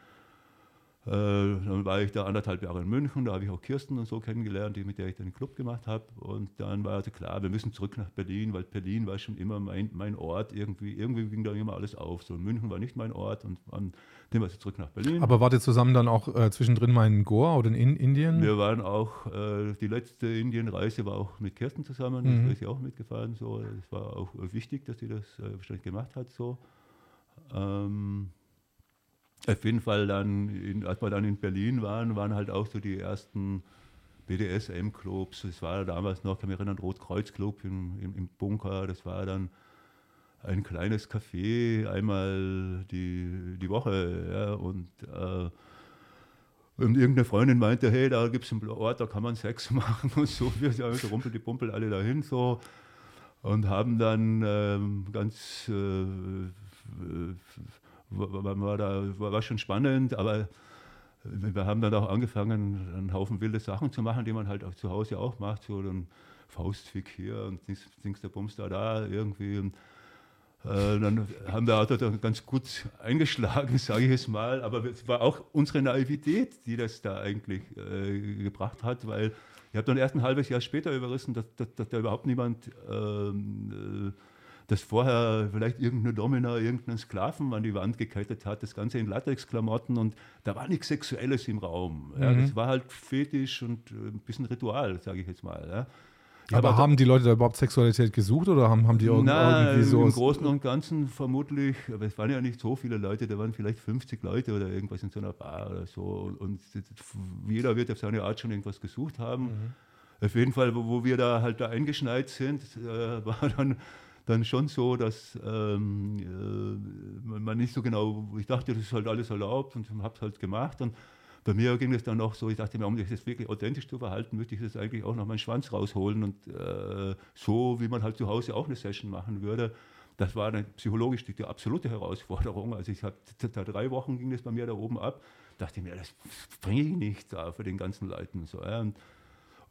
Speaker 2: dann war ich da anderthalb Jahre in München, da habe ich auch Kirsten und so kennengelernt, mit der ich dann den Club gemacht habe. Und dann war also klar, wir müssen zurück nach Berlin, weil Berlin war schon immer mein, mein Ort. Irgendwie, irgendwie ging da immer alles auf. So München war nicht mein Ort und dann nehmen wir sie zurück nach Berlin.
Speaker 1: Aber wart ihr zusammen dann auch äh, zwischendrin mal in Goa oder in Indien?
Speaker 2: Wir waren auch, äh, die letzte Indienreise war auch mit Kirsten zusammen, mhm. da ist sie auch mitgefahren. So. Es war auch wichtig, dass sie das äh, wahrscheinlich gemacht hat. So. Ähm, auf jeden Fall dann, in, als wir dann in Berlin waren, waren halt auch so die ersten BDSM-Clubs. Es war damals noch, ich kann mich erinnern, Rotkreuz-Club im, im, im, Bunker. Das war dann ein kleines Café einmal die, die Woche. Ja, und, äh, und irgendeine Freundin meinte, hey, da gibt es einen Ort, da kann man Sex machen und so. Wir sind also rumpel die Pumpel alle dahin so und haben dann ähm, ganz äh, war, war, da, war schon spannend, aber wir haben dann auch angefangen, einen Haufen wilde Sachen zu machen, die man halt auch zu Hause auch macht, so ein Faustfick hier und Dings der Bums da, da irgendwie. Und, äh, dann haben wir dann ganz gut eingeschlagen, sage ich es mal. Aber es war auch unsere Naivität, die das da eigentlich äh, gebracht hat, weil ich habe dann erst ein halbes Jahr später überrissen, dass, dass, dass da überhaupt niemand ähm, äh, dass vorher vielleicht irgendeine Domina irgendeinen Sklaven an die Wand gekettet hat, das Ganze in Latexklamotten und da war nichts Sexuelles im Raum. Ja, mhm. Das war halt Fetisch und äh, ein bisschen Ritual, sage ich jetzt mal. Ja.
Speaker 1: Aber, aber haben die Leute da überhaupt Sexualität gesucht oder haben, haben die
Speaker 2: na, irgendwie so? Im Großen und Ganzen vermutlich, aber es waren ja nicht so viele Leute, da waren vielleicht 50 Leute oder irgendwas in so einer Bar oder so. Und jeder wird auf seine Art schon irgendwas gesucht haben. Mhm. Auf jeden Fall, wo, wo, wir da halt da eingeschneit sind, äh, war dann dann schon so, dass ähm, äh, man nicht so genau, ich dachte, das ist halt alles erlaubt und habe es halt gemacht. Und bei mir ging es dann noch so, ich dachte mir, um sich das wirklich authentisch zu verhalten, möchte ich das eigentlich auch noch meinen Schwanz rausholen und äh, so, wie man halt zu Hause auch eine Session machen würde. Das war dann psychologisch die, die absolute Herausforderung. Also ich habe drei Wochen ging das bei mir da oben ab. Dachte mir, das bringe ich nicht da für den ganzen Leuten. So, ja. und,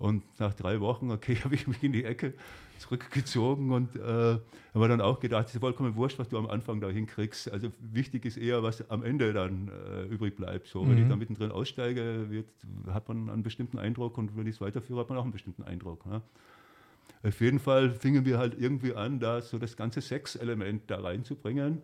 Speaker 2: und, nach drei Wochen, okay, habe ich mich in die Ecke zurückgezogen und äh, habe dann auch gedacht, es ist vollkommen wurscht, was du am Anfang da hinkriegst. Also wichtig ist eher, was am Ende dann äh, übrig bleibt. So, mhm. Wenn ich mhm. da mittendrin aussteige, wird, hat man einen bestimmten Eindruck und wenn ich es weiterführe, hat man auch einen bestimmten Eindruck. Ne? Auf jeden Fall fingen wir halt irgendwie an, da so das ganze Sexelement da reinzubringen.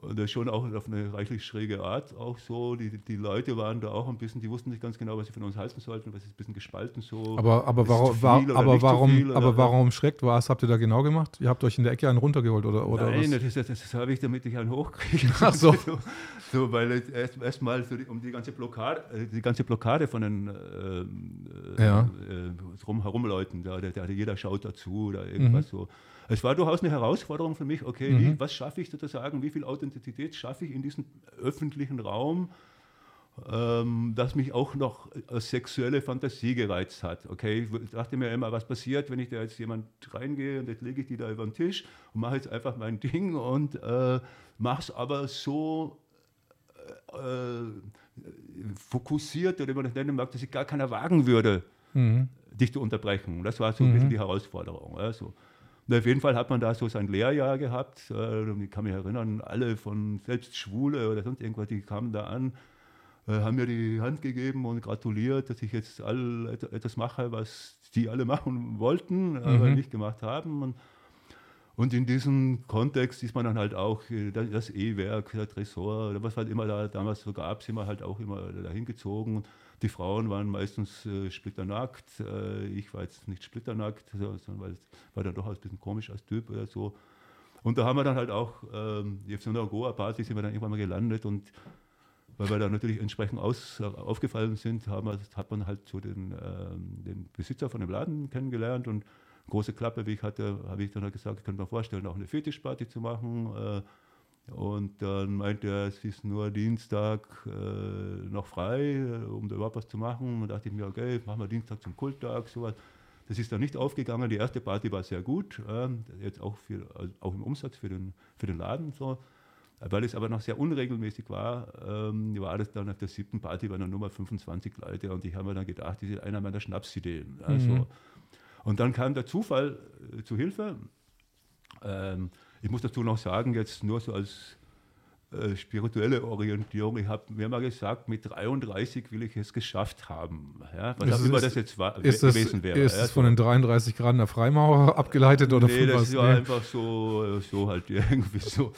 Speaker 2: Und das schon auch auf eine reichlich schräge Art auch so. Die, die Leute waren da auch ein bisschen, die wussten nicht ganz genau, was sie von uns halten sollten, was ist ein bisschen gespalten so.
Speaker 1: Aber, aber, warum, war, aber, warum, viel, aber warum schreckt? Was habt ihr da genau gemacht? Ihr habt euch in der Ecke einen runtergeholt oder, oder
Speaker 2: Nein, was? das, das, das habe ich, damit ich einen hochkriege. Ach so. so, so weil erstmal erst so um die ganze Blockade, äh, die ganze Blockade von den äh, ja. äh, drum herum Leuten, da, da, da, jeder schaut dazu oder irgendwas mhm. so es war durchaus eine Herausforderung für mich, okay, mhm. wie, was schaffe ich sozusagen, wie viel Authentizität schaffe ich in diesem öffentlichen Raum, ähm, das mich auch noch als sexuelle Fantasie gereizt hat. Okay, ich dachte mir immer, was passiert, wenn ich da jetzt jemand reingehe und jetzt lege ich die da über den Tisch und mache jetzt einfach mein Ding und äh, mache es aber so äh, fokussiert oder wie man das nennen mag, dass ich gar keiner wagen würde, mhm. dich zu unterbrechen. Das war so ein bisschen mhm. die Herausforderung. Also. Und auf jeden Fall hat man da so sein Lehrjahr gehabt. Äh, ich kann mich erinnern, alle von selbst Schwule oder sonst irgendwas, die kamen da an, äh, haben mir die Hand gegeben und gratuliert, dass ich jetzt all etwas mache, was die alle machen wollten, mhm. aber nicht gemacht haben. Und, und in diesem Kontext ist man dann halt auch äh, das E-Werk, der Tresor, was halt immer da damals so gab, sind wir halt auch immer dahin gezogen. Die Frauen waren meistens äh, splitternackt. Äh, ich war jetzt nicht splitternackt, sondern es war dann doch ein bisschen komisch als Typ oder so. Und da haben wir dann halt auch, ähm, auf so einer Goa-Party sind wir dann irgendwann mal gelandet und weil wir da natürlich entsprechend aus, aufgefallen sind, haben hat man halt so den, ähm, den Besitzer von dem Laden kennengelernt und große Klappe, wie ich hatte, habe ich dann halt gesagt, ich könnte mir vorstellen, auch eine Fetischparty zu machen. Äh, und dann meinte er, es ist nur Dienstag äh, noch frei, äh, um da überhaupt was zu machen. Und dachte ich mir, okay, machen wir Dienstag zum Kulttag, sowas. Das ist dann nicht aufgegangen. Die erste Party war sehr gut, äh, jetzt auch, für, also auch im Umsatz für den, für den Laden. So. Weil es aber noch sehr unregelmäßig war, ähm, war das dann auf der siebten Party bei der Nummer 25 Leute. Und ich habe mir dann gedacht, das ist einer meiner Schnapsideen. Also. Mhm. Und dann kam der Zufall äh, zu Hilfe. Ähm, ich muss dazu noch sagen, jetzt nur so als äh, spirituelle Orientierung. Ich habe mir mal gesagt, mit 33 will ich es geschafft haben. Ja, was auch immer das jetzt war,
Speaker 1: ist gewesen wäre. Ist es von den 33 Graden der Freimaurer abgeleitet oder
Speaker 2: nee,
Speaker 1: von
Speaker 2: das war nee. einfach so, so halt irgendwie so.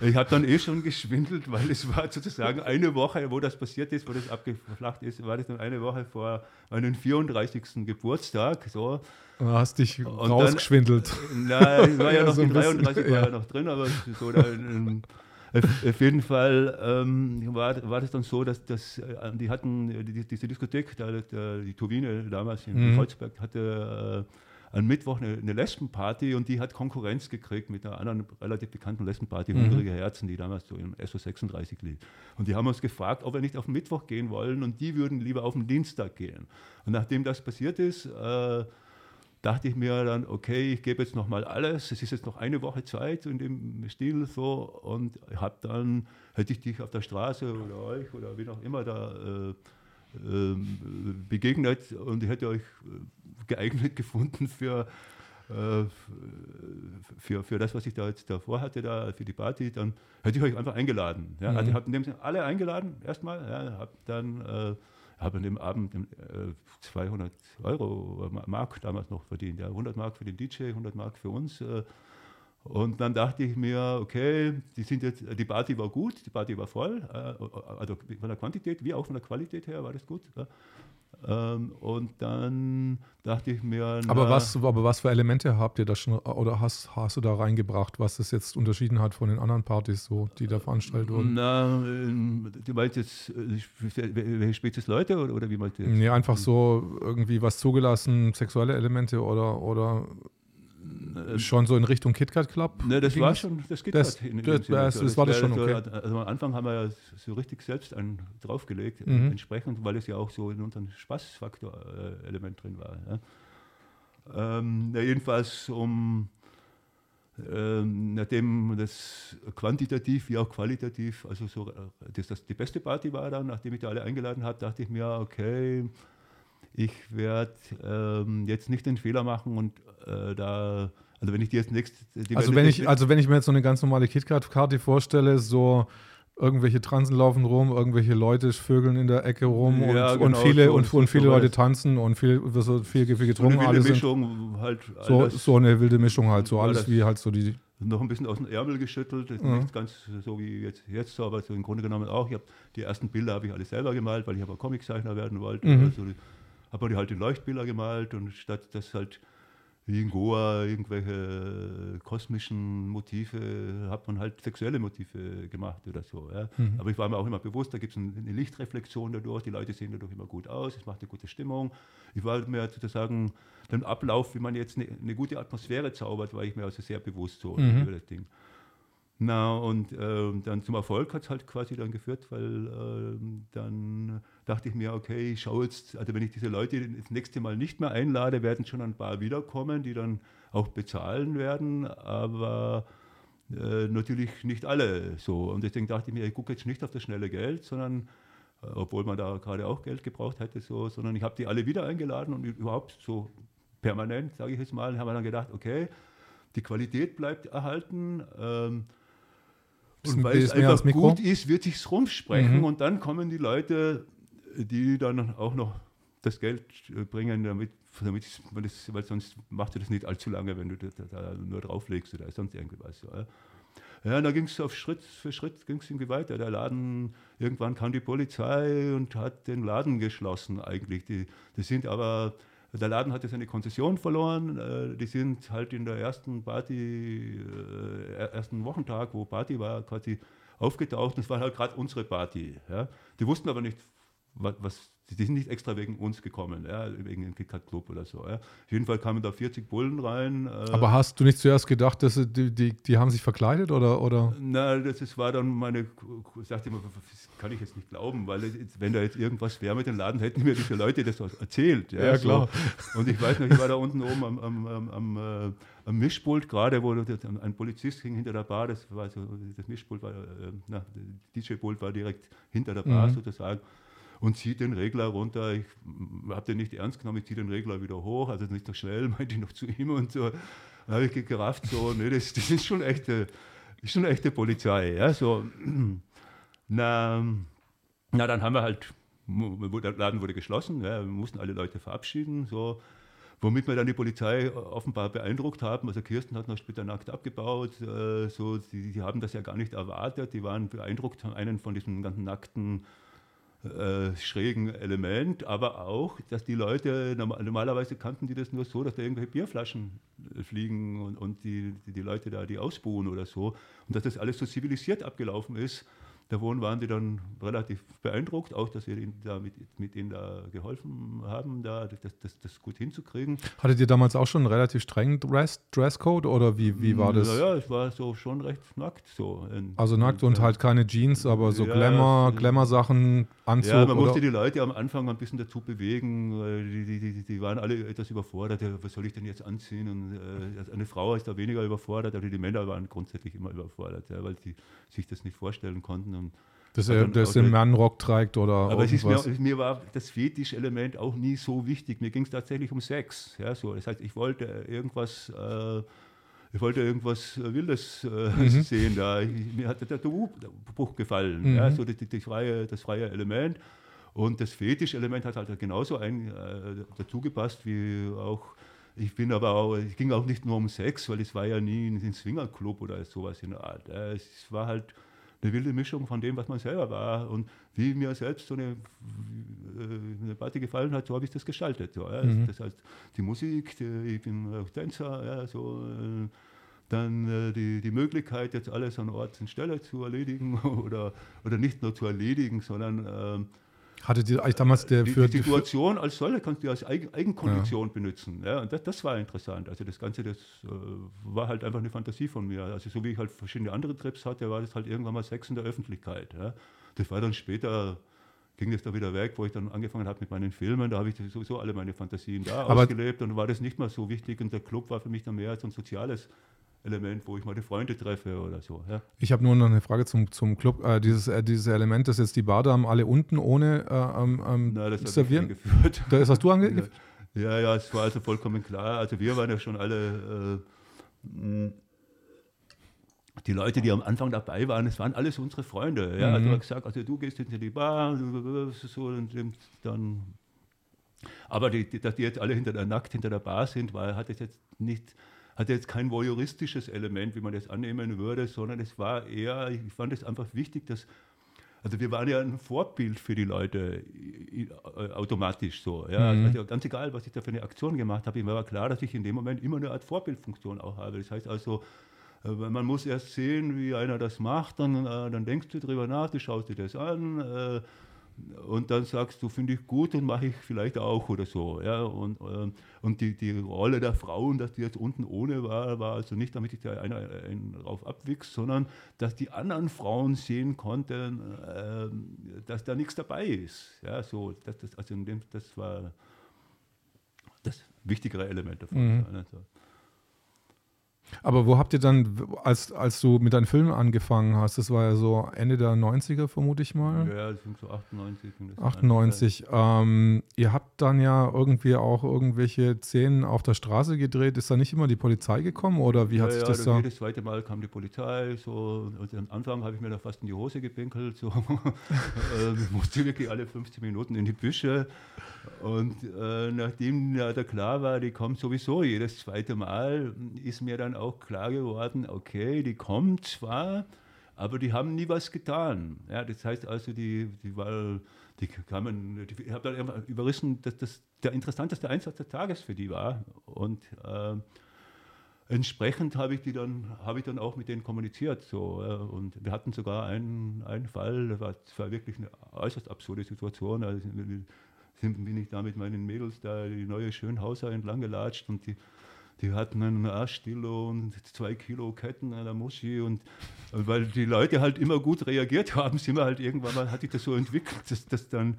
Speaker 2: Ich habe dann eh schon geschwindelt, weil es war sozusagen eine Woche, wo das passiert ist, wo das abgeflacht ist, war das dann eine Woche vor meinem 34. Geburtstag. So.
Speaker 1: Du hast dich und rausgeschwindelt.
Speaker 2: Dann, nein, ich war ja, ja noch so 33 war ja noch drin, aber so dann, auf, jeden Fall ähm, war, war das dann so, dass, dass äh, die hatten, die, diese Diskothek, der, der, die Turbine damals in mhm. Kreuzberg, hatte äh, am Mittwoch eine, eine, Lesbenparty und die hat Konkurrenz gekriegt mit einer anderen relativ bekannten Lesbenparty, mhm. Hungrige Herzen, die damals so im SO36 lief. Und die haben uns gefragt, ob wir nicht auf den Mittwoch gehen wollen und die würden lieber auf den Dienstag gehen. Und nachdem das passiert ist, äh, dachte ich mir dann, okay, ich gebe jetzt noch mal alles. Es ist jetzt noch eine Woche Zeit in dem Stil so und habe dann, hätte ich dich auf der Straße oder euch oder wie auch immer da äh, äh, begegnet und ich hätte euch äh, geeignet gefunden für, äh, für, für das, was ich da jetzt davor hatte, da für die Party, dann hätte ich euch einfach eingeladen. Ja? Also mhm. Also ich habe in dem Sinne alle eingeladen erstmal, ja, habe dann äh, habe an dem Abend äh, 200 Euro äh, Mark damals noch verdient. Ja, 100 Mark für den DJ, 100 Mark für uns. Äh, und dann dachte ich mir, okay, die, sind jetzt, die Party war gut, die Party war voll, äh, also von der Quantität wie auch von der Qualität her war das gut. Ähm, und dann dachte ich mir.
Speaker 1: Na, aber, was, aber was für Elemente habt ihr da schon oder hast, hast du da reingebracht, was es jetzt unterschieden hat von den anderen Partys, so, die da veranstaltet wurden?
Speaker 2: Na, ähm, du meinst jetzt, äh, welche Spezies Leute oder, oder wie meinst du jetzt?
Speaker 1: Nee, einfach so irgendwie was zugelassen, sexuelle Elemente oder. oder schon so in Richtung KitKat Club?
Speaker 2: Ne, das war schon das
Speaker 1: KitKat. Das, in, das, das, das, das, war das schon okay.
Speaker 2: Also am Anfang haben wir ja so richtig selbst einen draufgelegt, mhm. entsprechend, weil es ja auch so in unserem Spaßfaktor-Element drin war. Ja. Ähm, ja, jedenfalls um ähm, nachdem das quantitativ wie auch qualitativ, also so, äh, dass das die beste Party war dann, nachdem ich da alle eingeladen habe, dachte ich mir, okay, ich werde ähm, jetzt nicht den Fehler machen und äh, da, also wenn ich die jetzt nächst, die
Speaker 1: also wenn ich, also wenn ich mir jetzt so eine ganz normale KitKat-Karte vorstelle, so irgendwelche Transen laufen rum, irgendwelche Leute vögeln in der Ecke rum und, ja, genau, und viele, so, und, und, viele Leute tanzen und viel, so viel, viel getrunken. So eine
Speaker 2: wilde Mischung halt.
Speaker 1: So, so eine wilde Mischung halt, so alles wie halt so die.
Speaker 2: Noch ein bisschen aus dem Ärmel geschüttelt, ist ja. nicht ganz so wie jetzt, jetzt so, aber so im Grunde genommen auch. Ich habe die ersten Bilder habe ich alle selber gemalt, weil ich aber Comiczeichner werden wollte. Mhm. Also, habe halt die Leuchtbilder gemalt und statt das halt wie in Goa irgendwelche kosmischen Motive, hat man halt sexuelle Motive gemacht oder so. Ja. Mhm. Aber ich war mir auch immer bewusst, da gibt es eine Lichtreflexion dadurch, die Leute sehen dadurch immer gut aus, es macht eine gute Stimmung. Ich war mir sozusagen den Ablauf, wie man jetzt eine, eine gute Atmosphäre zaubert, war ich mir also sehr bewusst so mhm. über das Ding. Na, und äh, dann zum Erfolg hat es halt quasi dann geführt, weil äh, dann dachte ich mir, okay, ich schaue jetzt, also wenn ich diese Leute das nächste Mal nicht mehr einlade, werden schon ein paar wiederkommen, die dann auch bezahlen werden, aber äh, natürlich nicht alle so. Und deswegen dachte ich mir, ich gucke jetzt nicht auf das schnelle Geld, sondern äh, obwohl man da gerade auch Geld gebraucht hätte, so, sondern ich habe die alle wieder eingeladen und überhaupt so permanent, sage ich jetzt mal, haben wir dann gedacht, okay, die Qualität bleibt erhalten. Ähm, und weil es einfach gut ist, wird sich rumsprechen mhm. und dann kommen die Leute, die dann auch noch das Geld äh, bringen, damit, damit das, weil sonst macht ihr das nicht allzu lange, wenn du da, nur drauflegst oder sonst irgendwas. Ja. Ja, da ging es auf Schritt für Schritt ging's irgendwie weiter. Der Laden, irgendwann kam die Polizei und hat den Laden geschlossen eigentlich. Die, die sind aber der Laden hatte seine Konzession verloren. Äh, die sind halt in der ersten Party, äh, ersten Wochentag, wo Party war, quasi aufgetaucht. Das war halt gerade unsere Party. Ja. Die wussten aber nicht, was, die sind nicht extra wegen uns gekommen, ja, wegen dem KitKat Club oder so. Ja. Auf jeden Fall kamen da 40 Bullen rein.
Speaker 1: Äh Aber hast du nicht zuerst gedacht, dass die, die, die haben sich verkleidet oder? oder?
Speaker 2: Na, das ist, war dann meine, ich sagte immer, das kann ich jetzt nicht glauben, weil wenn da jetzt irgendwas wäre mit dem Laden, hätten mir diese Leute das erzählt.
Speaker 1: Ja, ja klar.
Speaker 2: So. Und ich weiß noch, ich war da unten oben am, am, am, am, äh, am Mischpult gerade, wo ein Polizist hing hinter der Bar, das war so, das Mischpult war, äh, na, DJ-Pult war direkt hinter der Bar mhm. sozusagen und zieht den Regler runter. Ich habe den nicht ernst genommen, ich ziehe den Regler wieder hoch, also nicht so schnell, meinte ich noch zu ihm und so. Dann habe ich gerafft, so, nee, das, das ist schon echte, schon echte Polizei. Ja, so. Na, na, dann haben wir halt, der Laden wurde geschlossen, ja, wir mussten alle Leute verabschieden, so. Womit wir dann die Polizei offenbar beeindruckt haben. Also Kirsten hat noch später nackt abgebaut. Äh, so, die, die, haben das ja gar nicht erwartet. Die waren beeindruckt, einen von diesen ganzen nackten äh, schrägen Element, aber auch, dass die Leute, normalerweise kannten die das nur so, dass da irgendwelche Bierflaschen äh, fliegen und, und die, die, die Leute da, die ausbuhen oder so. Und dass das alles so zivilisiert abgelaufen ist, Davon waren die dann relativ beeindruckt, auch dass wir ihnen da mit, mit ihnen da geholfen haben, da das, das, das gut hinzukriegen.
Speaker 1: Hattet ihr damals auch schon einen relativ strengen Dress, Dresscode oder wie, wie war das?
Speaker 2: Naja, es war so schon recht nackt. So.
Speaker 1: Also nackt und, und halt keine Jeans, aber so ja, Glamour, Glamour-Sachen, Anzug. Ja,
Speaker 2: man oder? musste die Leute am Anfang ein bisschen dazu bewegen. Die, die, die, die waren alle etwas überfordert. Ja, was soll ich denn jetzt anziehen? Und äh, eine Frau ist da weniger überfordert, aber die Männer waren grundsätzlich immer überfordert, ja, weil sie sich das nicht vorstellen konnten und
Speaker 1: dass er das den Mannrock trägt oder
Speaker 2: Aber ist mir, mir, war das Fetisch-Element auch nie so wichtig. Mir ging es tatsächlich um Sex. Ja, so. Das heißt, ich wollte irgendwas, äh, ich wollte irgendwas Wildes äh, mhm. sehen. Da. Ich, mir hat der Tabu-Buch gefallen. Mhm. Ja, so die, die, die freie, das freie Element. Und das Fetisch-Element hat halt genauso ein, äh, dazu gepasst wie auch ich bin aber auch, es ging auch nicht nur um Sex, weil es war ja nie ein Swingerclub oder sowas in der Art. Es war halt eine wilde Mischung von dem, was man selber war. Und wie mir selbst so eine, äh, eine Party gefallen hat, so habe ich das gestaltet. So, ja. mhm. Das heißt, die Musik, die, ich bin auch Tänzer, ja, so, äh, dann äh, die, die Möglichkeit, jetzt alles an Ort und Stelle zu erledigen oder, oder nicht nur zu erledigen, sondern
Speaker 1: Hattet ihr eigentlich damals der
Speaker 2: die,
Speaker 1: für
Speaker 2: die Situation als solche kannst du als Eigen, Eigenkondition ja. benutzen. Ja, und das, das, war interessant. Also das Ganze, das äh, war halt einfach eine Fantasie von mir. Also so wie ich halt verschiedene andere Trips hatte, war das halt irgendwann mal Sex in der Öffentlichkeit. Ja. Das war dann später ging das da wieder weg, wo ich dann angefangen habe mit meinen Filmen. Da habe ich sowieso alle meine Fantasien da
Speaker 1: Aber
Speaker 2: ausgelebt und war das nicht mehr so wichtig. Und der Club war für mich dann mehr als ein soziales Element, wo ich meine Freunde treffe oder so. Ja.
Speaker 1: Ich habe nur noch eine Frage zum, zum Club. Äh, dieses, äh, dieses Element, dass jetzt die Bardamen alle unten ohne äh, ähm, ähm
Speaker 2: Na, das
Speaker 1: servieren.
Speaker 2: Angeführt.
Speaker 1: Das hast du angeführt?
Speaker 2: Ja, ja, es war also vollkommen klar. Also wir waren ja schon alle. Äh, die Leute, die am Anfang dabei waren, es waren alles unsere Freunde. Ja, mhm. also gesagt, also du gehst hinter die Bar, so und dann. Aber die, die, dass die jetzt alle hinter der nackt hinter der Bar sind, weil hat es jetzt nicht hatte jetzt kein voyeuristisches Element, wie man das annehmen würde, sondern es war eher, ich fand es einfach wichtig, dass, also wir waren ja ein Vorbild für die Leute äh, automatisch so. Ja? Mhm. Also ganz egal, was ich da für eine Aktion gemacht habe, mir war klar, dass ich in dem Moment immer eine Art Vorbildfunktion auch habe. Das heißt also, äh, man muss erst sehen, wie einer das macht, dann, äh, dann denkst du darüber nach, du schaust dir das an, und dann sagst du, finde ich gut und mache ich vielleicht auch oder so. Ja? Und, ähm, und die, die Rolle der Frauen, dass die jetzt unten ohne war, war also nicht, damit ich da einer einen drauf abwichs, sondern dass die anderen Frauen sehen konnten, äh, dass da nichts dabei ist. Ja, so, das, das, also dem, das war das wichtigere Element davon. Mhm. Also.
Speaker 1: Aber wo habt ihr dann, als, als du mit deinen Filmen angefangen hast, das war ja so Ende der 90er, vermute ich mal.
Speaker 2: Ja, das sind so 98.
Speaker 1: 98. Ähm, ihr habt dann ja irgendwie auch irgendwelche Szenen auf der Straße gedreht. Ist da nicht immer die Polizei gekommen oder wie hat
Speaker 2: ja,
Speaker 1: sich
Speaker 2: ja,
Speaker 1: das da?
Speaker 2: Jedes zweite Mal kam die Polizei. So, also am Anfang habe ich mir da fast in die Hose gepinkelt. So. äh, musste wirklich alle 15 Minuten in die Büsche. Und äh, nachdem ja da klar war, die kommt sowieso jedes zweite Mal, ist mir dann auch klar geworden, okay, die kommt zwar, aber die haben nie was getan. Ja, das heißt also, die, die war, die kamen, die, ich habe dann überrissen, dass das der interessanteste Einsatz des Tages für die war. Und äh, entsprechend habe ich dann, habe ich dann auch mit denen kommuniziert. So, äh, und wir hatten sogar einen, einen Fall, das war, das war wirklich eine äußerst absurde Situation. Also, bin ich da mit meinen Mädels da die neue Schönhauser entlang gelatscht und die die hatten einen Arschdillo und zwei Kilo Ketten an der Muschi und, und, weil die Leute halt immer gut reagiert haben, sind wir halt irgendwann mal, hat sich das so entwickelt, dass, dass dann,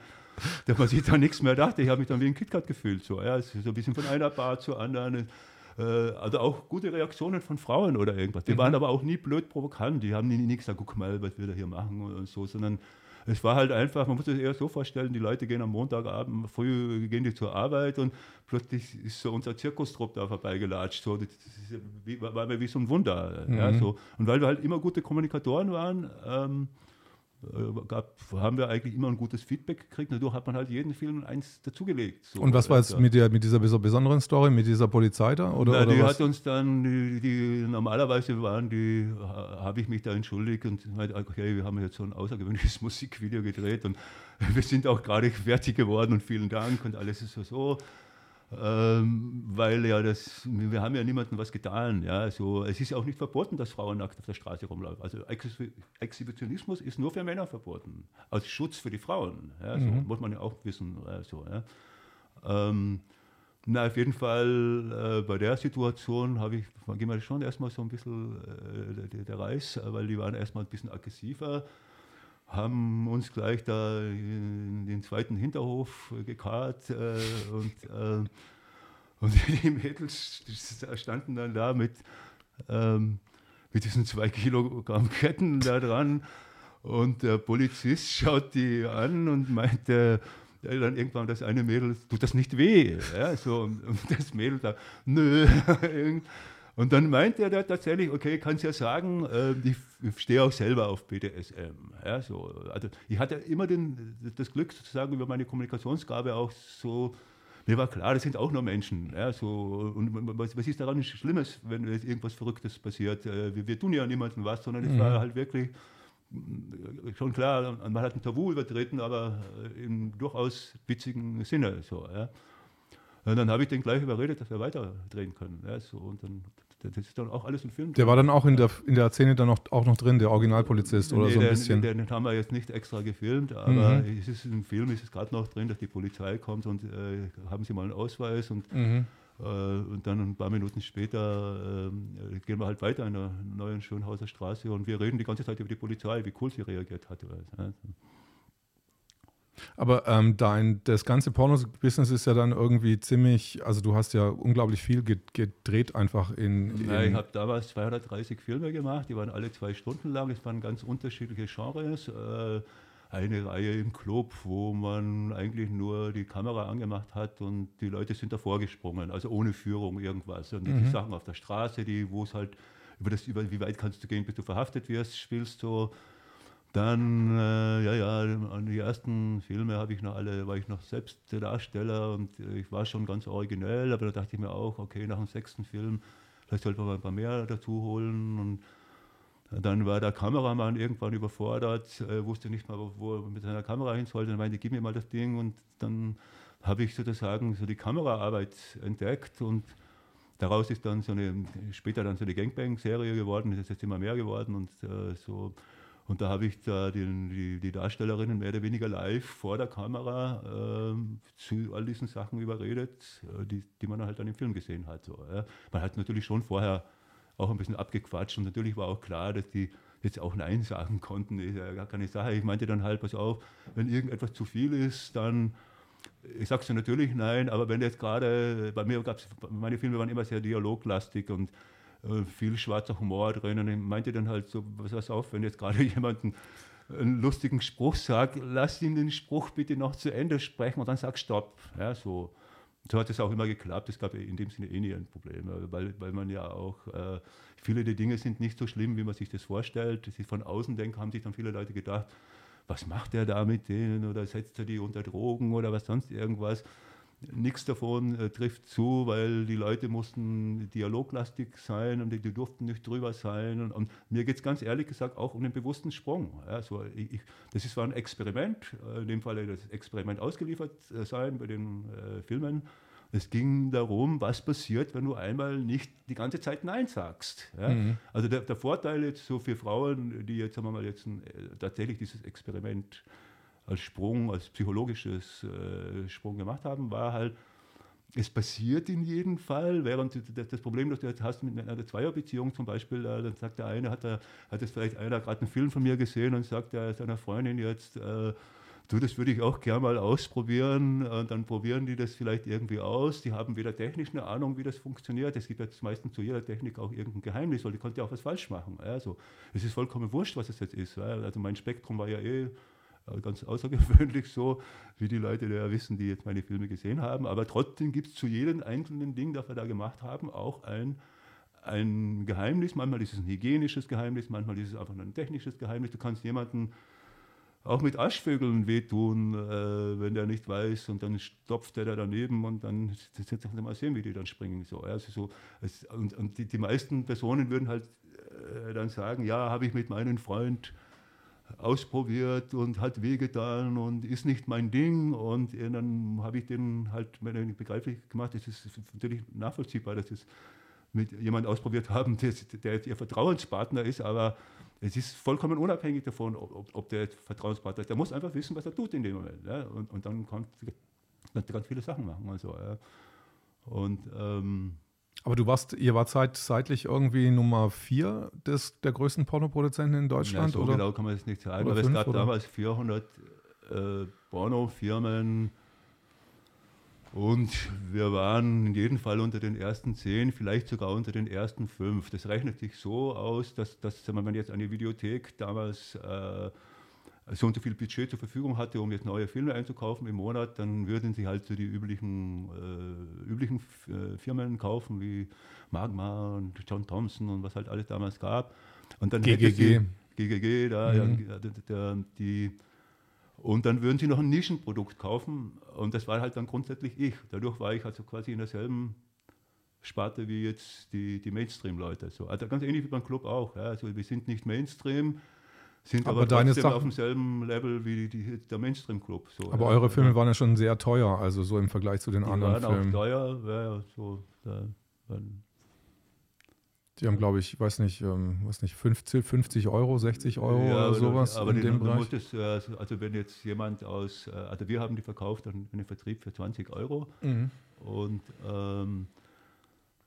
Speaker 2: dass man sich da nichts mehr dachte. Ich habe mich dann wie ein KitKat gefühlt, so, ja, so ein bisschen von einer Bar zur anderen. Äh, also auch gute Reaktionen von Frauen oder irgendwas. Die mhm. waren aber auch nie blöd provokant. Die haben nie, nie gesagt, guck mal, was wir da hier machen und so, sondern es war halt einfach, man muss es eher so vorstellen, die Leute gehen am Montagabend früh, gehen die zur Arbeit und plötzlich ist so unser Zirkustrupp da vorbeigelatscht. So, das wie, war mir wie so ein Wunder. Mhm. Ja, so. Und weil wir halt immer gute Kommunikatoren waren, ähm, äh, gab, haben wir eigentlich immer ein gutes Feedback gekriegt. Dadurch hat man halt jeden Film eins dazugelegt.
Speaker 1: So. Und was war jetzt mit, der, mit dieser besonderen Story, mit dieser Polizei da? Oder,
Speaker 2: Na,
Speaker 1: oder
Speaker 2: die
Speaker 1: was?
Speaker 2: hat uns dann, die, die normalerweise waren, die habe ich mich da entschuldigt und halt, okay, wir haben jetzt so ein außergewöhnliches Musikvideo gedreht und wir sind auch gerade fertig geworden und vielen Dank und alles ist so so. Ähm, weil ja das, wir haben ja niemandem was getan. Ja, also es ist ja auch nicht verboten, dass Frauen nackt auf der Straße rumlaufen. Also Exhibitionismus ist nur für Männer verboten, als Schutz für die Frauen. Ja, so mhm. muss man ja auch wissen. Also, ja. ähm, na, auf jeden Fall äh, bei der Situation habe ich, gehen wir schon erstmal so ein bisschen äh, der, der Reis, weil die waren erstmal ein bisschen aggressiver haben uns gleich da in den zweiten Hinterhof gekarrt äh, und, äh, und die Mädels standen dann da mit, ähm, mit diesen zwei Kilogramm Ketten da dran und der Polizist schaut die an und meinte, dann irgendwann das eine Mädel, tut das nicht weh? Ja, so, und das Mädel da, nö. Und dann meinte er da tatsächlich, okay, kannst ja sagen, äh, ich, stehe auch selber auf BDSM. Ja, so. Also ich hatte immer den, das Glück sozusagen über meine Kommunikationsgabe auch so, mir war klar, das sind auch nur Menschen. Ja, so. Und was, was ist daran Schlimmes, wenn irgendwas Verrücktes passiert? Äh, wir, wir, tun ja niemandem was, sondern es mhm. war halt wirklich äh, schon klar, man hat ein Tabu übertreten, aber im durchaus witzigen Sinne. So, ja. Und dann habe ich den gleich überredet, dass wir weiter drehen können. Ja, so, und dann das ist dann auch alles ein Film.
Speaker 1: Der war dann auch in der, in der Szene dann noch, auch noch drin, der Originalpolizist oder
Speaker 2: nee,
Speaker 1: so ein
Speaker 2: den,
Speaker 1: bisschen.
Speaker 2: Den, den haben wir jetzt nicht extra gefilmt, aber
Speaker 1: Mhm.
Speaker 2: es ist im Film ist es gerade noch drin, dass die Polizei kommt und äh, haben sie mal einen Ausweis und,
Speaker 1: Mhm.
Speaker 2: äh, und dann ein paar Minuten später äh, gehen wir halt weiter in der neuen Schönhauser Straße und wir reden die ganze Zeit über die Polizei, wie cool sie reagiert hat. Ja.
Speaker 1: Aber ähm, dein, das ganze Porno-Business ist ja dann irgendwie ziemlich, also du hast ja unglaublich viel ge- gedreht einfach in. in
Speaker 2: Ja, ich habe damals 230 Filme gemacht, die waren alle zwei Stunden lang. Es waren ganz unterschiedliche Genres. Äh, eine Reihe im Club, wo man eigentlich nur die Kamera angemacht hat und die Leute sind davor gesprungen, also ohne Führung irgendwas. Und die Sachen auf der Straße, die, wo es halt über das, über wie weit kannst du gehen, bis du verhaftet wirst, spielst du. Dann, äh, ja, ja, an die ersten Filme habe ich noch alle, war ich noch selbst Darsteller und äh, ich war schon ganz originell, aber da dachte ich mir auch, okay, nach dem sechsten Film, vielleicht sollte man ein paar mehr dazu holen und dann war der Kameramann irgendwann überfordert, äh, wusste nicht mal, wo, er mit seiner Kamera hin sollte. Dann meinte, gib mir mal das Ding und dann habe ich sozusagen so die Kameraarbeit entdeckt und daraus ist dann so eine, später dann so eine Gangbang-Serie geworden, das ist jetzt immer mehr geworden und äh, so. Und da habe ich da den, die, die Darstellerinnen mehr oder weniger live vor der Kamera ähm, zu all diesen Sachen überredet, äh, die, die man halt dann im Film gesehen hat. So, ja. Man hat natürlich schon vorher auch ein bisschen abgequatscht und natürlich war auch klar, dass die jetzt auch Nein sagen konnten, ist ja gar keine Sache. Ich meinte dann halt, pass auf, wenn irgendetwas zu viel ist, dann, ich sag's dir natürlich nein, aber wenn jetzt gerade, bei mir gab's, meine Filme waren immer sehr dialoglastig und äh, viel schwarzer Humor drin und ich meinte dann halt so, pass auf, wenn jetzt gerade jemand einen, lustigen Spruch sagt, lass ihn den Spruch bitte noch zu Ende sprechen und dann sag Stopp. Ja, so. So hat es auch immer geklappt. Es gab in dem Sinne eh nie ein Problem, äh, weil, weil man ja auch, äh, viele der Dinge sind nicht so schlimm, wie man sich das vorstellt. Ist von außen denken, haben sich dann viele Leute gedacht, was macht er da mit denen oder setzt er die unter Drogen oder was sonst irgendwas. Nichts davon äh, trifft zu, weil die Leute mussten dialoglastig sein und die, die durften nicht drüber sein. Und, und mir geht es ganz ehrlich gesagt auch um den bewussten Sprung. Ja, so, ich, ich, das ist, war ein Experiment, äh, in dem Fall das Experiment ausgeliefert äh, sein bei den äh, Filmen. Es ging darum, was passiert, wenn du einmal nicht die ganze Zeit Nein sagst. Ja?
Speaker 1: Mhm.
Speaker 2: Also der, der, Vorteil jetzt so für Frauen, die jetzt, sagen wir mal, jetzt ein, äh, tatsächlich dieses Experiment als Sprung, als psychologisches äh, Sprung gemacht haben, war halt, es passiert in jedem Fall, während das Problem, das du jetzt hast mit einer Zweierbeziehung zum Beispiel, äh, dann sagt der eine, hat, er, hat jetzt vielleicht einer gerade einen Film von mir gesehen und sagt er seiner Freundin jetzt, äh, du, das würde ich auch gerne mal ausprobieren. Und dann probieren die das vielleicht irgendwie aus. Die haben weder technisch eine Ahnung, wie das funktioniert. Es gibt jetzt meistens zu jeder Technik auch irgendein Geheimnis, weil die konnte ja auch was falsch machen. Also, es ist vollkommen wurscht, was es jetzt ist. Also mein Spektrum war ja eh ganz außergewöhnlich so, wie die Leute ja wissen, die jetzt meine Filme gesehen haben. Aber trotzdem gibt es zu jedem einzelnen Ding, das wir da gemacht haben, auch ein, ein Geheimnis. Manchmal ist es ein hygienisches Geheimnis, manchmal ist es einfach ein technisches Geheimnis. Du kannst jemanden auch mit Aschvögeln wehtun, äh, wenn der nicht weiß und dann stopft der da daneben und dann mal sehen, wie die dann springen. So, also so, es, und, und die, die, meisten Personen würden halt äh, dann sagen, ja, habe ich mit meinem Freund ausprobiert und hat wehgetan und ist nicht mein Ding. Und dann habe ich den halt begreiflich gemacht. Es ist natürlich nachvollziehbar, dass es mit jemand ausprobiert haben, der, jetzt ihr Vertrauenspartner ist, aber es ist vollkommen unabhängig davon, ob, ob der Vertrauenspartner ist. Der muss einfach wissen, was er tut in dem Moment. Ja? Und, und, dann kann er ganz viele Sachen machen. Also, ja. Und ähm,
Speaker 1: aber du warst, ihr wart zeit, zeitlich irgendwie Nummer vier des, der größten Pornoproduzenten in Deutschland?
Speaker 2: Ja, so
Speaker 1: oder?
Speaker 2: genau kann man es nicht sagen. Aber es gab
Speaker 1: oder?
Speaker 2: damals 400 äh, Pornofirmen und wir waren in jedem Fall unter den ersten zehn, vielleicht sogar unter den ersten fünf. Das rechnet sich so aus, dass, dass wenn man jetzt eine Videothek damals äh, so und so viel Budget zur Verfügung hatte, um jetzt neue Filme einzukaufen im Monat, dann würden sie halt so die üblichen, äh, üblichen äh, Firmen kaufen, wie Magma und John Thompson und was halt alles damals gab. Und dann
Speaker 1: GGG.
Speaker 2: sie, GGG, da,
Speaker 1: Mhm.
Speaker 2: ja, der, die, und dann würden sie noch ein Nischenprodukt kaufen und das war halt dann grundsätzlich ich. Dadurch war ich also quasi in derselben Sparte wie jetzt die, die Mainstream-Leute. So. Also ganz ähnlich wie beim Club auch. Ja. Also wir sind nicht Mainstream, sind
Speaker 1: Aber
Speaker 2: aber,
Speaker 1: deine Sachen-
Speaker 2: auf demselben Level wie die, der Mainstream-Club. So,
Speaker 1: Aber
Speaker 2: ja.
Speaker 1: eure Filme waren ja schon sehr teuer, also so im Vergleich zu den
Speaker 2: die
Speaker 1: anderen
Speaker 2: waren auch
Speaker 1: Filmen.
Speaker 2: teuer, ja, so, da, waren,
Speaker 1: Die haben, glaube ich, weiß nicht, ähm, weiß nicht 50, 50 Euro, 60 Euro ja, oder sowas
Speaker 2: aber in dem Bereich. Musstest, also, also wenn jetzt jemand aus, äh, also wir haben die verkauft an den Vertrieb für 20 Euro mhm. und ähm,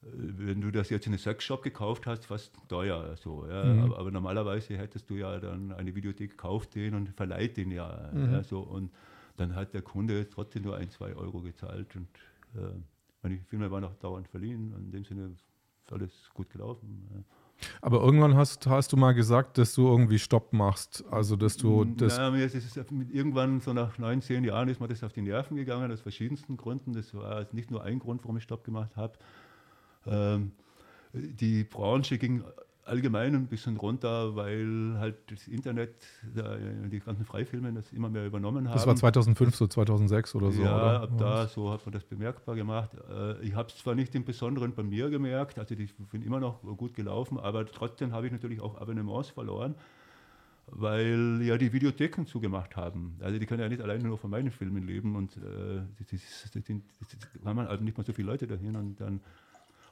Speaker 2: wenn du das jetzt in einem Sexshop gekauft hast, fast teuer. So, ja. Mhm. aber, aber, normalerweise hättest du ja dann eine Videothek, kauft den und verleiht den ja. Mhm. ja so, und dann hat der Kunde trotzdem nur ein, zwei Euro gezahlt und äh, meine Filme waren auch dauernd verliehen. In dem Sinne ist alles gut gelaufen. Ja.
Speaker 1: Aber irgendwann hast, hast du mal gesagt, dass du irgendwie Stopp machst. Also, dass du. Das
Speaker 2: ja, mir ist es irgendwann, so nach neun, zehn Jahren, ist mir das auf die Nerven gegangen, aus verschiedensten Gründen. Das war nicht nur ein Grund, warum ich Stopp gemacht habe. Ähm, die Branche ging allgemein ein bisschen runter, weil halt das Internet, die ganzen Freifilme das immer mehr übernommen haben.
Speaker 1: Das war 2005, so 2006 oder so?
Speaker 2: Ja,
Speaker 1: oder?
Speaker 2: ab da so hat man das bemerkbar gemacht. Äh, ich habe es zwar nicht im Besonderen bei mir gemerkt, also die sind immer noch gut gelaufen, aber trotzdem habe ich natürlich auch Abonnements verloren, weil ja die Videotheken zugemacht haben. Also die können ja nicht alleine nur von meinen Filmen leben und äh, da haben halt nicht mal so viele Leute dahin und dann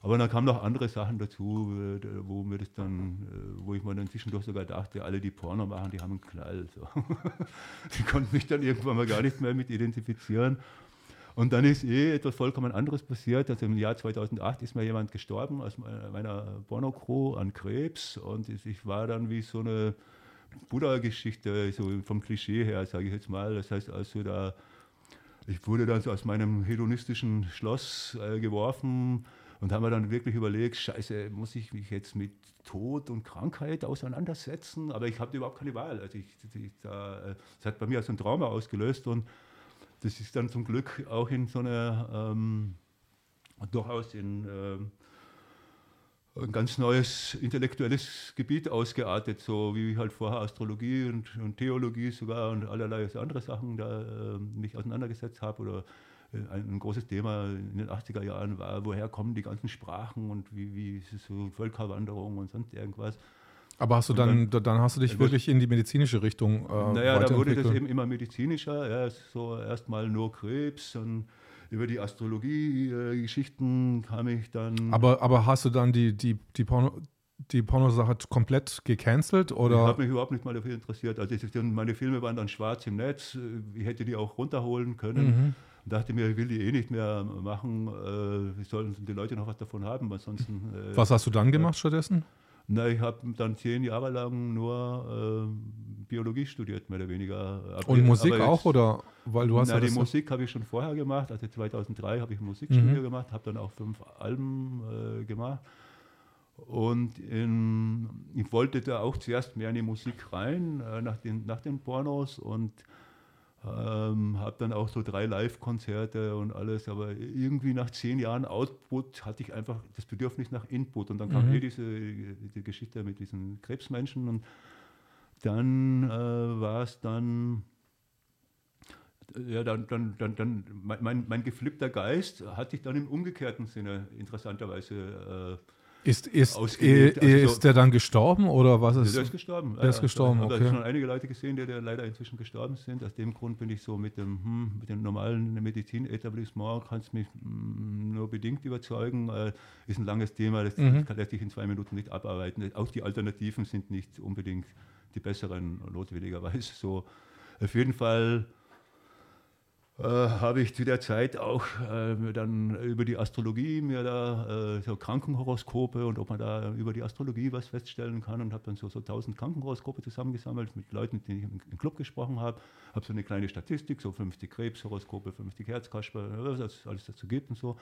Speaker 2: aber dann kamen noch andere Sachen dazu, äh, wo mir das dann, äh, wo ich mir dann zwischendurch sogar dachte, alle, die Porno machen, die haben einen Knall. So. die konnten mich dann irgendwann mal gar nicht mehr mit identifizieren. Und dann ist eh etwas vollkommen anderes passiert. Also im Jahr 2008 ist mir jemand gestorben aus meiner Porno-Crew an Krebs. Und ich war dann wie so eine Buddha-Geschichte, so vom Klischee her, sage ich jetzt mal. Das heißt also, da, ich wurde dann so aus meinem hedonistischen Schloss äh, geworfen und haben wir dann wirklich überlegt, scheiße, muss ich mich jetzt mit Tod und Krankheit auseinandersetzen? Aber ich habe überhaupt keine Wahl. Also ich, ich, da, das hat bei mir so ein Trauma ausgelöst und das ist dann zum Glück auch in so einer, ähm, durchaus in ähm, ein ganz neues intellektuelles Gebiet ausgeartet, so wie ich halt vorher Astrologie und, und Theologie sogar und allerlei andere Sachen da äh, mich auseinandergesetzt habe oder ein großes Thema in den 80er Jahren war, woher kommen die ganzen Sprachen und wie, wie ist es so Völkerwanderung und sonst irgendwas.
Speaker 1: Aber hast du dann, dann, dann hast du dich äh, wirklich in die medizinische Richtung
Speaker 2: äh, Naja, da wurde das eben immer medizinischer. Ja, so erstmal nur Krebs und über die Astrologie-Geschichten kam ich dann.
Speaker 1: Aber, aber hast du dann die, die, die Porno die Pornosache komplett gecancelt? Oder? Ich
Speaker 2: habe mich überhaupt nicht mal dafür interessiert. Also meine Filme waren dann schwarz im Netz. Ich hätte die auch runterholen können. Mhm dachte mir, ich will die eh nicht mehr machen. Äh, sollen die Leute noch was davon haben? Ansonsten,
Speaker 1: äh, was hast du dann gemacht äh, stattdessen?
Speaker 2: Na, ich habe dann zehn Jahre lang nur äh, Biologie studiert, mehr oder weniger.
Speaker 1: Aber, Und Musik jetzt, auch, oder? Weil du hast
Speaker 2: na, ja die Musik habe ich schon vorher gemacht. Also 2003 habe ich ein Musikstudio mhm. gemacht, habe dann auch fünf Alben äh, gemacht. Und in, ich wollte da auch zuerst mehr in die Musik rein, äh, nach, den, nach den Pornos. Und ähm, habe dann auch so drei Live-Konzerte und alles, aber irgendwie nach zehn Jahren Output hatte ich einfach das Bedürfnis nach Input und dann kam mhm. eh diese, diese Geschichte mit diesen Krebsmenschen und dann äh, war es dann, ja, dann, dann, dann, dann mein, mein, geflippter Geist hat sich dann im umgekehrten Sinne interessanterweise äh,
Speaker 1: ist, ist, ist, also ist der dann gestorben oder was ist?
Speaker 2: Der ist gestorben.
Speaker 1: Der ist gestorben, okay. Ich
Speaker 2: habe schon einige Leute gesehen, die, die leider inzwischen gestorben sind. Aus dem Grund bin ich so mit dem, hm, mit dem normalen Medizinetablissement, kannst mich hm, nur bedingt überzeugen. Äh, ist ein langes Thema, das mhm. kann lässt sich in zwei Minuten nicht abarbeiten. Auch die Alternativen sind nicht unbedingt die besseren, notwendigerweise so. Auf jeden Fall äh, habe ich zu der Zeit auch äh, dann über die Astrologie mir da äh, so Krankenhoroskope und ob man da über die Astrologie was feststellen kann und habe dann so, so 1000 Krankenhoroskope zusammengesammelt mit Leuten, die ich im, Club gesprochen habe. Habe so eine kleine Statistik, so 50 Krebshoroskope, 50 Herzkasper, was es alles dazu gibt und so.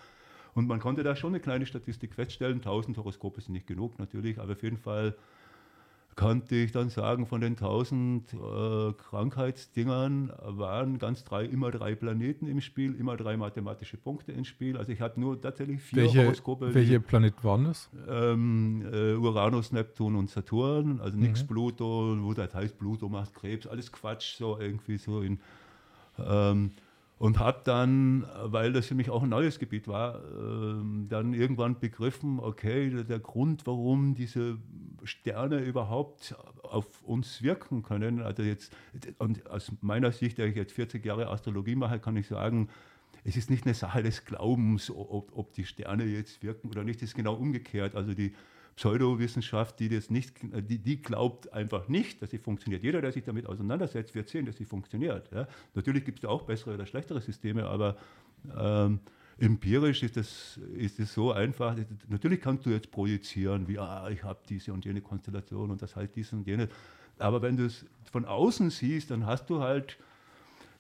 Speaker 2: Und man konnte da schon eine kleine Statistik feststellen. 1000 Horoskope sind nicht genug natürlich, aber auf jeden Fall konnte ich dann sagen, von den 1000 äh, Krankheitsdingern waren ganz drei, immer drei Planeten im Spiel, immer drei mathematische Punkte im Spiel. Also ich hatte nur tatsächlich vier
Speaker 1: welche, Horoskope. Welche Planeten waren das?
Speaker 2: Ähm, äh, Uranus, Neptun und Saturn, also mhm. nichts Pluto, wo das heißt, Pluto macht Krebs, alles Quatsch, so irgendwie so in. Ähm, und habe dann, weil das für mich auch ein neues Gebiet war, ähm, dann irgendwann begriffen, okay, der Grund, warum diese Sterne überhaupt auf uns wirken können, also jetzt, und aus meiner Sicht, der ich jetzt 40 Jahre Astrologie mache, kann ich sagen, es ist nicht eine Sache des Glaubens, ob, ob die Sterne jetzt wirken oder nicht, es ist genau umgekehrt. Also die Pseudowissenschaft, die das nicht, die, die glaubt einfach nicht, dass sie funktioniert. Jeder, der sich damit auseinandersetzt, wird sehen, dass sie funktioniert. Ja. Natürlich gibt es auch bessere oder schlechtere Systeme, aber ähm, empirisch ist es ist so einfach. Natürlich kannst du jetzt projizieren, wie ah, ich habe diese und jene Konstellation und das halt diese und jene. Aber wenn du es von außen siehst, dann hast du halt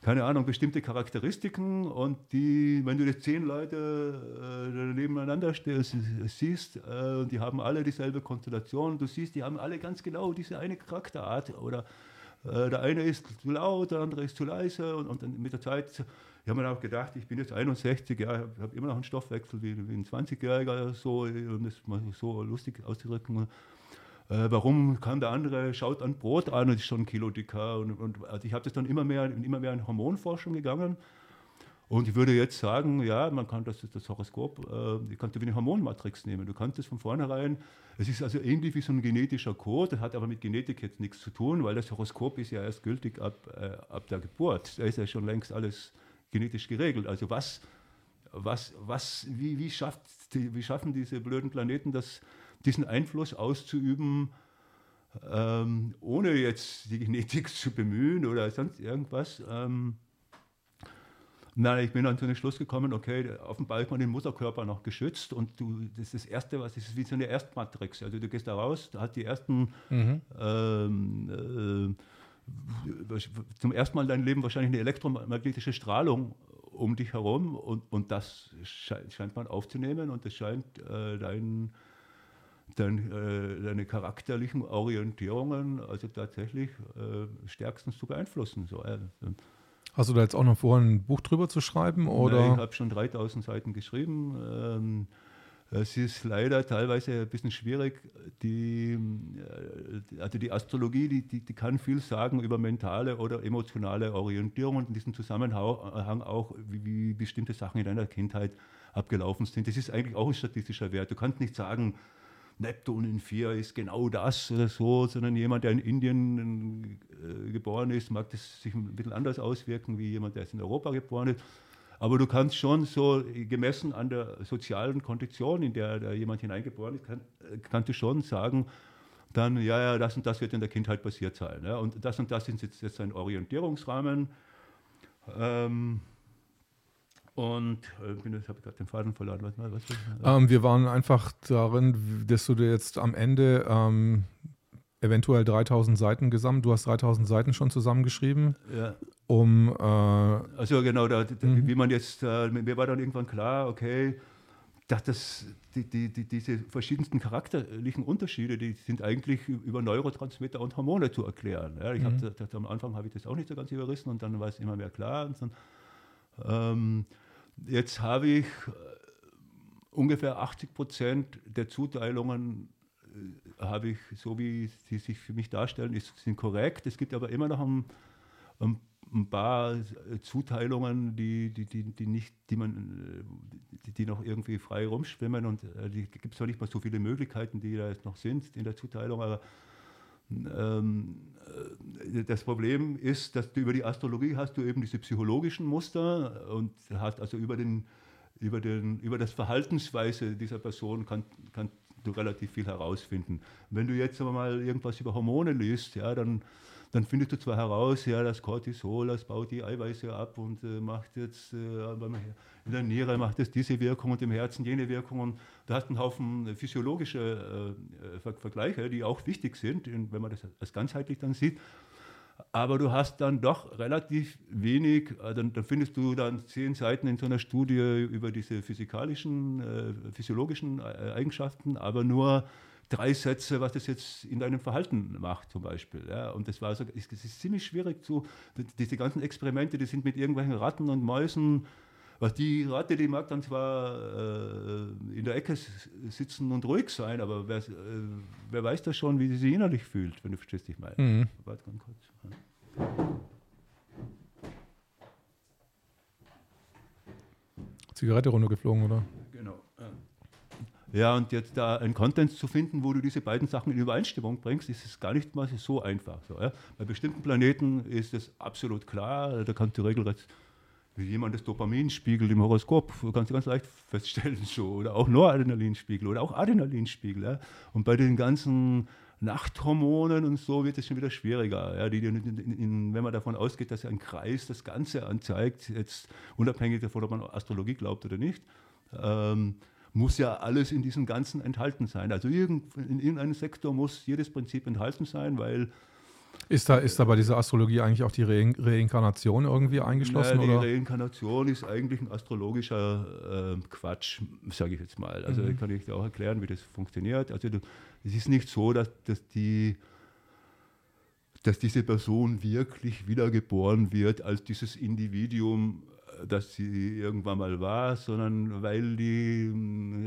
Speaker 2: keine Ahnung, bestimmte Charakteristiken und die, wenn du jetzt zehn Leute äh, nebeneinander stellst, siehst, äh, die haben alle dieselbe Konstellation, du siehst, die haben alle ganz genau diese eine Charakterart oder äh, der eine ist zu laut, der andere ist zu leise und, und dann mit der Zeit, ich habe mir auch gedacht, ich bin jetzt 61, ja, ich habe immer noch einen Stoffwechsel wie, wie ein 20-Jähriger, so, um das mal so lustig auszudrücken äh, warum kann der andere, schaut an Brot an und ist schon ein Kilo dicker. Und, und also ich habe das dann immer mehr, immer mehr in Hormonforschung gegangen. Und ich würde jetzt sagen, ja, man kann das, das Horoskop, äh, ich könnte wie eine Hormonmatrix nehmen. Du kannst das von vornherein, es ist also ähnlich wie so ein genetischer Code, das hat aber mit Genetik jetzt nichts zu tun, weil das Horoskop ist ja erst gültig ab, äh, ab der Geburt. Da ist ja schon längst alles genetisch geregelt. Also was, was, was, wie, wie, schafft wie schaffen diese blöden Planeten das, diesen Einfluss auszuüben, ähm, ohne jetzt die Genetik zu bemühen oder sonst irgendwas. Ähm, Nein, ich bin dann zu dem Schluss gekommen, okay, offenbar ist man den Mutterkörper noch geschützt und du, das ist das Erste, was ist, wie so eine Erstmatrix. Also du gehst da raus, da hat die ersten mhm. ähm, äh, zum ersten Mal in deinem Leben wahrscheinlich eine elektromagnetische Strahlung um dich herum und, und das scheint, scheint man aufzunehmen und das scheint äh, dein dann äh, deine charakterlichen Orientierungen also tatsächlich äh, stärkstens zu beeinflussen. So, äh,
Speaker 1: Hast du da jetzt auch noch vor, ein Buch drüber zu schreiben? Oder?
Speaker 2: Nein, ich habe schon 3000 Seiten geschrieben. Ähm, es ist leider teilweise ein bisschen schwierig. Die, äh, also die Astrologie, die, die, die, kann viel sagen über mentale oder emotionale Orientierung und in diesem Zusammenhang auch, wie, wie bestimmte Sachen in deiner Kindheit abgelaufen sind. Das ist eigentlich auch ein statistischer Wert. Du kannst nicht sagen, Neptun in 4 ist genau das oder so, sondern jemand, der in Indien äh, geboren ist, mag das sich ein bisschen anders auswirken wie jemand, der jetzt in Europa geboren ist. Aber du kannst schon so, gemessen an der sozialen Kondition, in der, der jemand hineingeboren ist, kann, äh, kannst du schon sagen, dann, ja, ja, das und das wird in der Kindheit passiert sein. Ja, und das und das ist jetzt, jetzt ein Orientierungsrahmen. Ähm, und äh, ich habe gerade den Faden verloren. Was, was,
Speaker 1: was, ähm, wir waren einfach darin, dass du dir jetzt am Ende ähm, eventuell 3000 Seiten gesammelt. Du hast 3000 Seiten schon zusammengeschrieben. Ja. Um. Äh,
Speaker 2: also genau, da, da, mhm. wie man jetzt, äh, mir war dann irgendwann klar, okay, dass das, die, die, die, diese verschiedensten charakterlichen Unterschiede, die sind eigentlich über Neurotransmitter und Hormone zu erklären. Ja, ich mhm. hab, am Anfang habe ich das auch nicht so ganz überrissen und dann war es immer mehr klar. Und dann, ähm, Jetzt habe ich äh, ungefähr 80 Prozent der Zuteilungen äh, habe ich, so wie sie sich für mich darstellen, ist, sind korrekt. Es gibt aber immer noch ein, ein, ein paar Zuteilungen, die, die, die, die, nicht, die, man, die, noch irgendwie frei rumschwimmen und äh, gibt es zwar nicht mal so viele Möglichkeiten, die da jetzt noch sind in der Zuteilung, aber ähm, äh, das Problem ist, dass du über die Astrologie hast du eben diese psychologischen Muster und hast also über, den, über, den, über das Verhaltensweise dieser Person kann, kann du relativ viel herausfinden. Wenn du jetzt aber mal irgendwas über Hormone liest, ja, dann dann findest du zwar heraus, ja, das Cortisol, das baut die Eiweiße ab und äh, macht jetzt äh, in der Niere macht es diese Wirkung und im Herzen jene Wirkung. Und da hast einen Haufen physiologische äh, Ver Vergleiche, die auch wichtig sind, wenn man das als ganzheitlich dann sieht. Aber du hast dann doch relativ wenig, äh, dann, dann, findest du dann zehn Seiten in so einer Studie über diese physikalischen, äh, physiologischen äh, Eigenschaften, aber nur drei Sätze, was das jetzt in deinem Verhalten macht, zum Beispiel. Ja. Und das war so, es ist ziemlich schwierig zu, diese ganzen Experimente, die sind mit irgendwelchen Ratten und Mäusen, was die Ratte, die mag dann zwar äh, in der Ecke sitzen und ruhig sein, aber wer, äh, wer weiß das schon, wie sie sich innerlich fühlt, wenn du verstehst, ich meine. Mhm. Warte ganz kurz.
Speaker 1: Zigarette runtergeflogen, oder?
Speaker 2: Ja, und jetzt da einen Content zu finden, wo du diese beiden Sachen in Übereinstimmung bringst, ist es gar nicht mal so einfach. So, ja. Bei bestimmten Planeten ist es absolut klar, da kannst du regelrecht wie jemand das Dopaminspiegel im Horoskop ganz, ganz leicht feststellen so, oder auch Noradrenalinspiegel oder auch Adrenalinspiegel. Ja. Und bei den ganzen Nachthormonen und so wird es schon wieder schwieriger. Ja, die, in, in, wenn man davon ausgeht, dass ein Kreis das Ganze anzeigt, jetzt unabhängig davon, ob man Astrologie glaubt oder nicht, ähm, muss ja alles in diesem Ganzen enthalten sein. Also irgend, in irgendeinem Sektor muss jedes Prinzip enthalten sein, weil
Speaker 1: ist da, ist da bei dieser Astrologie eigentlich auch die Re Reinkarnation irgendwie eingeschlossen?
Speaker 2: Naja, die
Speaker 1: oder?
Speaker 2: Reinkarnation ist eigentlich ein astrologischer äh, Quatsch, sage ich jetzt mal. Also mhm. kann ich dir auch erklären, wie das funktioniert. Also es ist nicht so, dass, dass, die, dass diese Person wirklich wiedergeboren wird als dieses Individuum, dass sie irgendwann mal war, sondern weil die,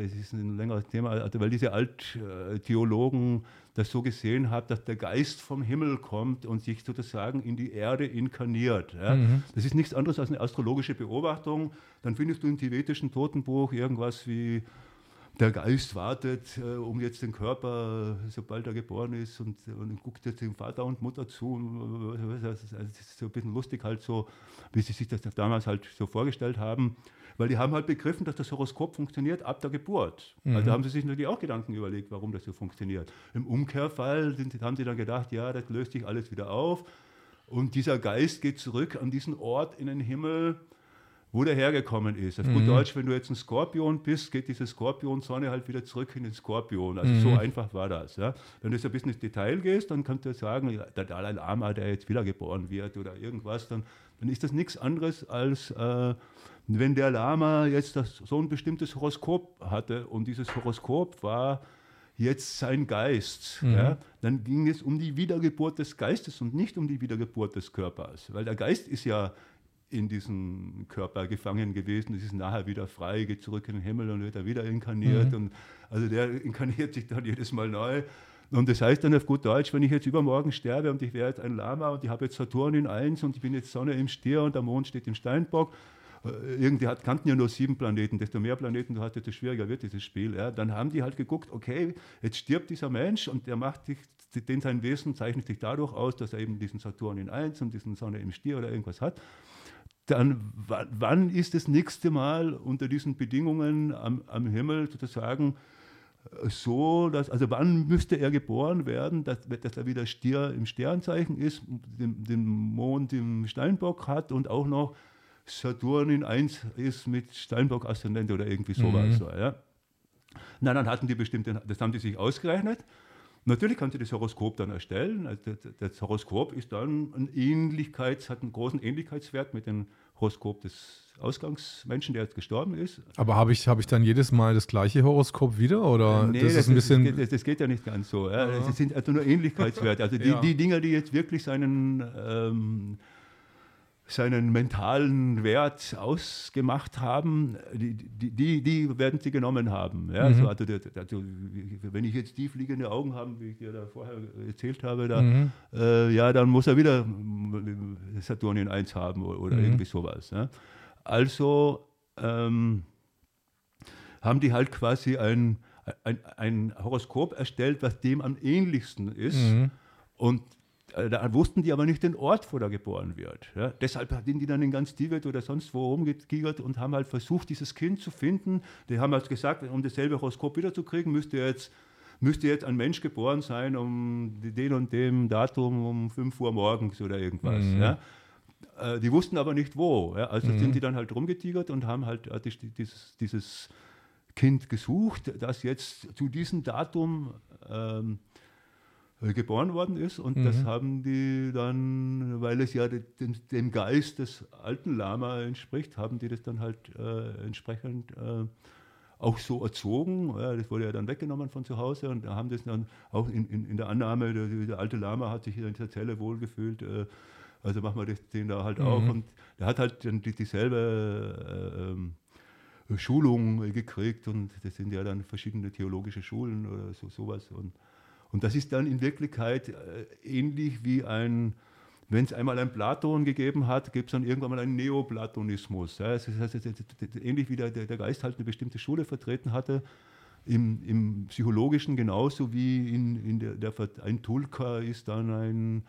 Speaker 2: das ist ein längeres Thema, also weil diese Alttheologen das so gesehen haben, dass der Geist vom Himmel kommt und sich sozusagen in die Erde inkarniert. Ja. Mhm. Das ist nichts anderes als eine astrologische Beobachtung. Dann findest du im tibetischen Totenbuch irgendwas wie der Geist wartet, äh, um jetzt den Körper, sobald er geboren ist, und, und guckt jetzt dem Vater und Mutter zu. Das ist so ein bisschen lustig halt so, wie sie sich das damals halt so vorgestellt haben. Weil die haben halt begriffen, dass das Horoskop funktioniert ab der Geburt. Mhm. Also haben sie sich natürlich auch Gedanken überlegt, warum das so funktioniert. Im Umkehrfall sind, haben sie dann gedacht, ja, das löst sich alles wieder auf. Und dieser Geist geht zurück an diesen Ort in den Himmel, wo der hergekommen ist. Auf mhm. gut Deutsch, wenn du jetzt ein Skorpion bist, geht diese Skorpionsonne halt wieder zurück in den Skorpion. Also mhm. so einfach war das. Ja. Wenn du jetzt ein bisschen ins Detail gehst, dann kannst du sagen, der Dalai Lama, der jetzt wiedergeboren wird oder irgendwas, dann, dann ist das nichts anderes als, äh, wenn der Lama jetzt das, so ein bestimmtes Horoskop hatte und dieses Horoskop war jetzt sein Geist, mhm. ja, dann ging es um die Wiedergeburt des Geistes und nicht um die Wiedergeburt des Körpers. Weil der Geist ist ja in diesem Körper gefangen gewesen, es ist nachher wieder frei, geht zurück in den Himmel und wird da wieder inkarniert. Mhm. Und also der inkarniert sich dann jedes Mal neu. Und das heißt dann auf gut Deutsch, wenn ich jetzt übermorgen sterbe und ich wäre jetzt ein Lama und ich habe jetzt Saturn in 1 und ich bin jetzt Sonne im Stier und der Mond steht im Steinbock, äh, irgendwie hat, kannten ja nur sieben Planeten, desto mehr Planeten du hast, desto schwieriger wird dieses Spiel. Ja. Dann haben die halt geguckt, okay, jetzt stirbt dieser Mensch und der macht dich, den sein Wesen zeichnet sich dadurch aus, dass er eben diesen Saturn in 1 und diesen Sonne im Stier oder irgendwas hat dann wann ist das nächste Mal unter diesen Bedingungen am, am Himmel sozusagen äh, so, dass, also wann müsste er geboren werden, dass, dass er wieder Stier im Sternzeichen ist, den, den Mond im Steinbock hat und auch noch Saturn in 1 ist mit Steinbock-Aszendent oder irgendwie sowas. Mhm. So, ja. Na, dann hatten die bestimmte, das haben die sich ausgerechnet Natürlich kannst du das Horoskop dann erstellen. Also das Horoskop ist dann ein Ähnlichkeits, hat einen großen Ähnlichkeitswert mit dem Horoskop des Ausgangsmenschen, der jetzt gestorben ist.
Speaker 1: Aber habe ich, hab ich dann jedes Mal das gleiche Horoskop wieder? Oder
Speaker 2: nee, das, das ist ein bisschen. Das geht, das geht, ja nicht ganz so. Ja. Das sind also nur Ähnlichkeitswerte. Also die, ja. die Dinge, die jetzt wirklich seinen. Ähm, seinen mentalen Wert ausgemacht haben, die, die, die werden sie genommen haben. Ja, mhm. also, also, wenn ich jetzt tiefliegende Augen habe, wie ich dir da vorher erzählt habe, da, mhm. äh, ja, dann muss er wieder Saturn in 1 haben oder, oder mhm. irgendwie sowas. Ja. Also ähm, haben die halt quasi ein, ein, ein, Horoskop erstellt, was dem am ähnlichsten ist. Mhm. Und da wussten die aber nicht den Ort, wo er geboren wird. Ja. Deshalb sind die dann in ganz Tibet oder sonst wo rumgegiegert und haben halt versucht, dieses Kind zu finden. Die haben halt gesagt, um dasselbe Horoskop wiederzukriegen, müsste jetzt, müsste jetzt ein Mensch geboren sein um den und dem Datum um 5 Uhr morgens oder irgendwas. Mhm. Ja. Äh, die wussten aber nicht wo. Ja. Also mhm. sind die dann halt rumgetigert und haben halt äh, dieses, dieses Kind gesucht, das jetzt zu diesem Datum ähm, äh, geboren worden ist. Und mhm. das haben die dann, weil es ja de, de, dem Geist des alten Lama entspricht, haben die das dann halt äh, entsprechend äh, auch so erzogen. Ja, das wurde ja dann weggenommen von zu Hause und haben das dann auch in, in, in der Annahme, der, der, alte Lama hat sich in dieser Zelle wohlgefühlt. Äh, also machen wir das, den da halt mhm. auch. Und der hat halt dann die, dieselbe äh, ähm, Schulung gekriegt und das sind ja dann verschiedene theologische Schulen oder so, sowas. Und und das ist dann in Wirklichkeit äh, ähnlich wie ein, wenn es einmal einen Platon gegeben hat, gibt es dann irgendwann mal einen Neoplatonismus. Ja, das heißt, ähnlich wie der, der Geist halt eine bestimmte Schule vertreten hatte, im, im Psychologischen genauso wie in, in der, der, ein Tulka ist dann ein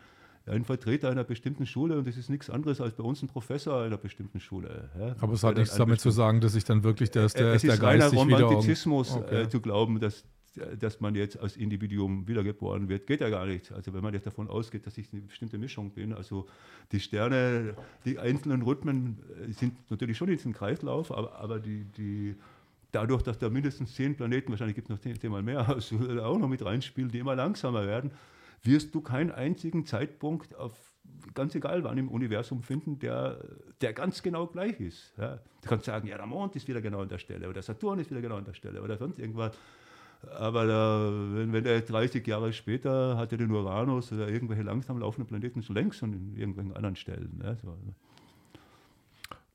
Speaker 2: ein Vertreter einer bestimmten Schule und das ist nichts anderes als bei uns ein Professor einer bestimmten Schule.
Speaker 1: Ja. Aber es hat nichts damit zu sagen, dass ich dann wirklich der, der,
Speaker 2: es
Speaker 1: der
Speaker 2: ist Geist reiner Romantizismus okay. äh, zu glauben, dass dass man jetzt als Individuum wiedergeboren wird, geht ja gar nicht. Also wenn man jetzt davon ausgeht, dass ich eine bestimmte Mischung bin, also die Sterne, die einzelnen Rhythmen äh, sind natürlich schon in diesem Kreislauf, aber, aber die, die, dadurch, dass da mindestens zehn Planeten, wahrscheinlich gibt es noch zehnmal mehr, also auch noch mit reinspielen, die immer langsamer werden, wirst du keinen einzigen Zeitpunkt auf ganz egal wann im Universum finden, der, der ganz genau gleich ist. Ja. Du kannst sagen, ja, der Mond ist wieder genau an der Stelle oder Saturn ist wieder genau an der Stelle oder sonst irgendwas. Aber da, wenn, wenn der 30 Jahre später hatte den Uranus oder irgendwelche langsam laufenden Planeten schon längst und in irgendwelchen anderen Stellen. Ja, so.
Speaker 1: Also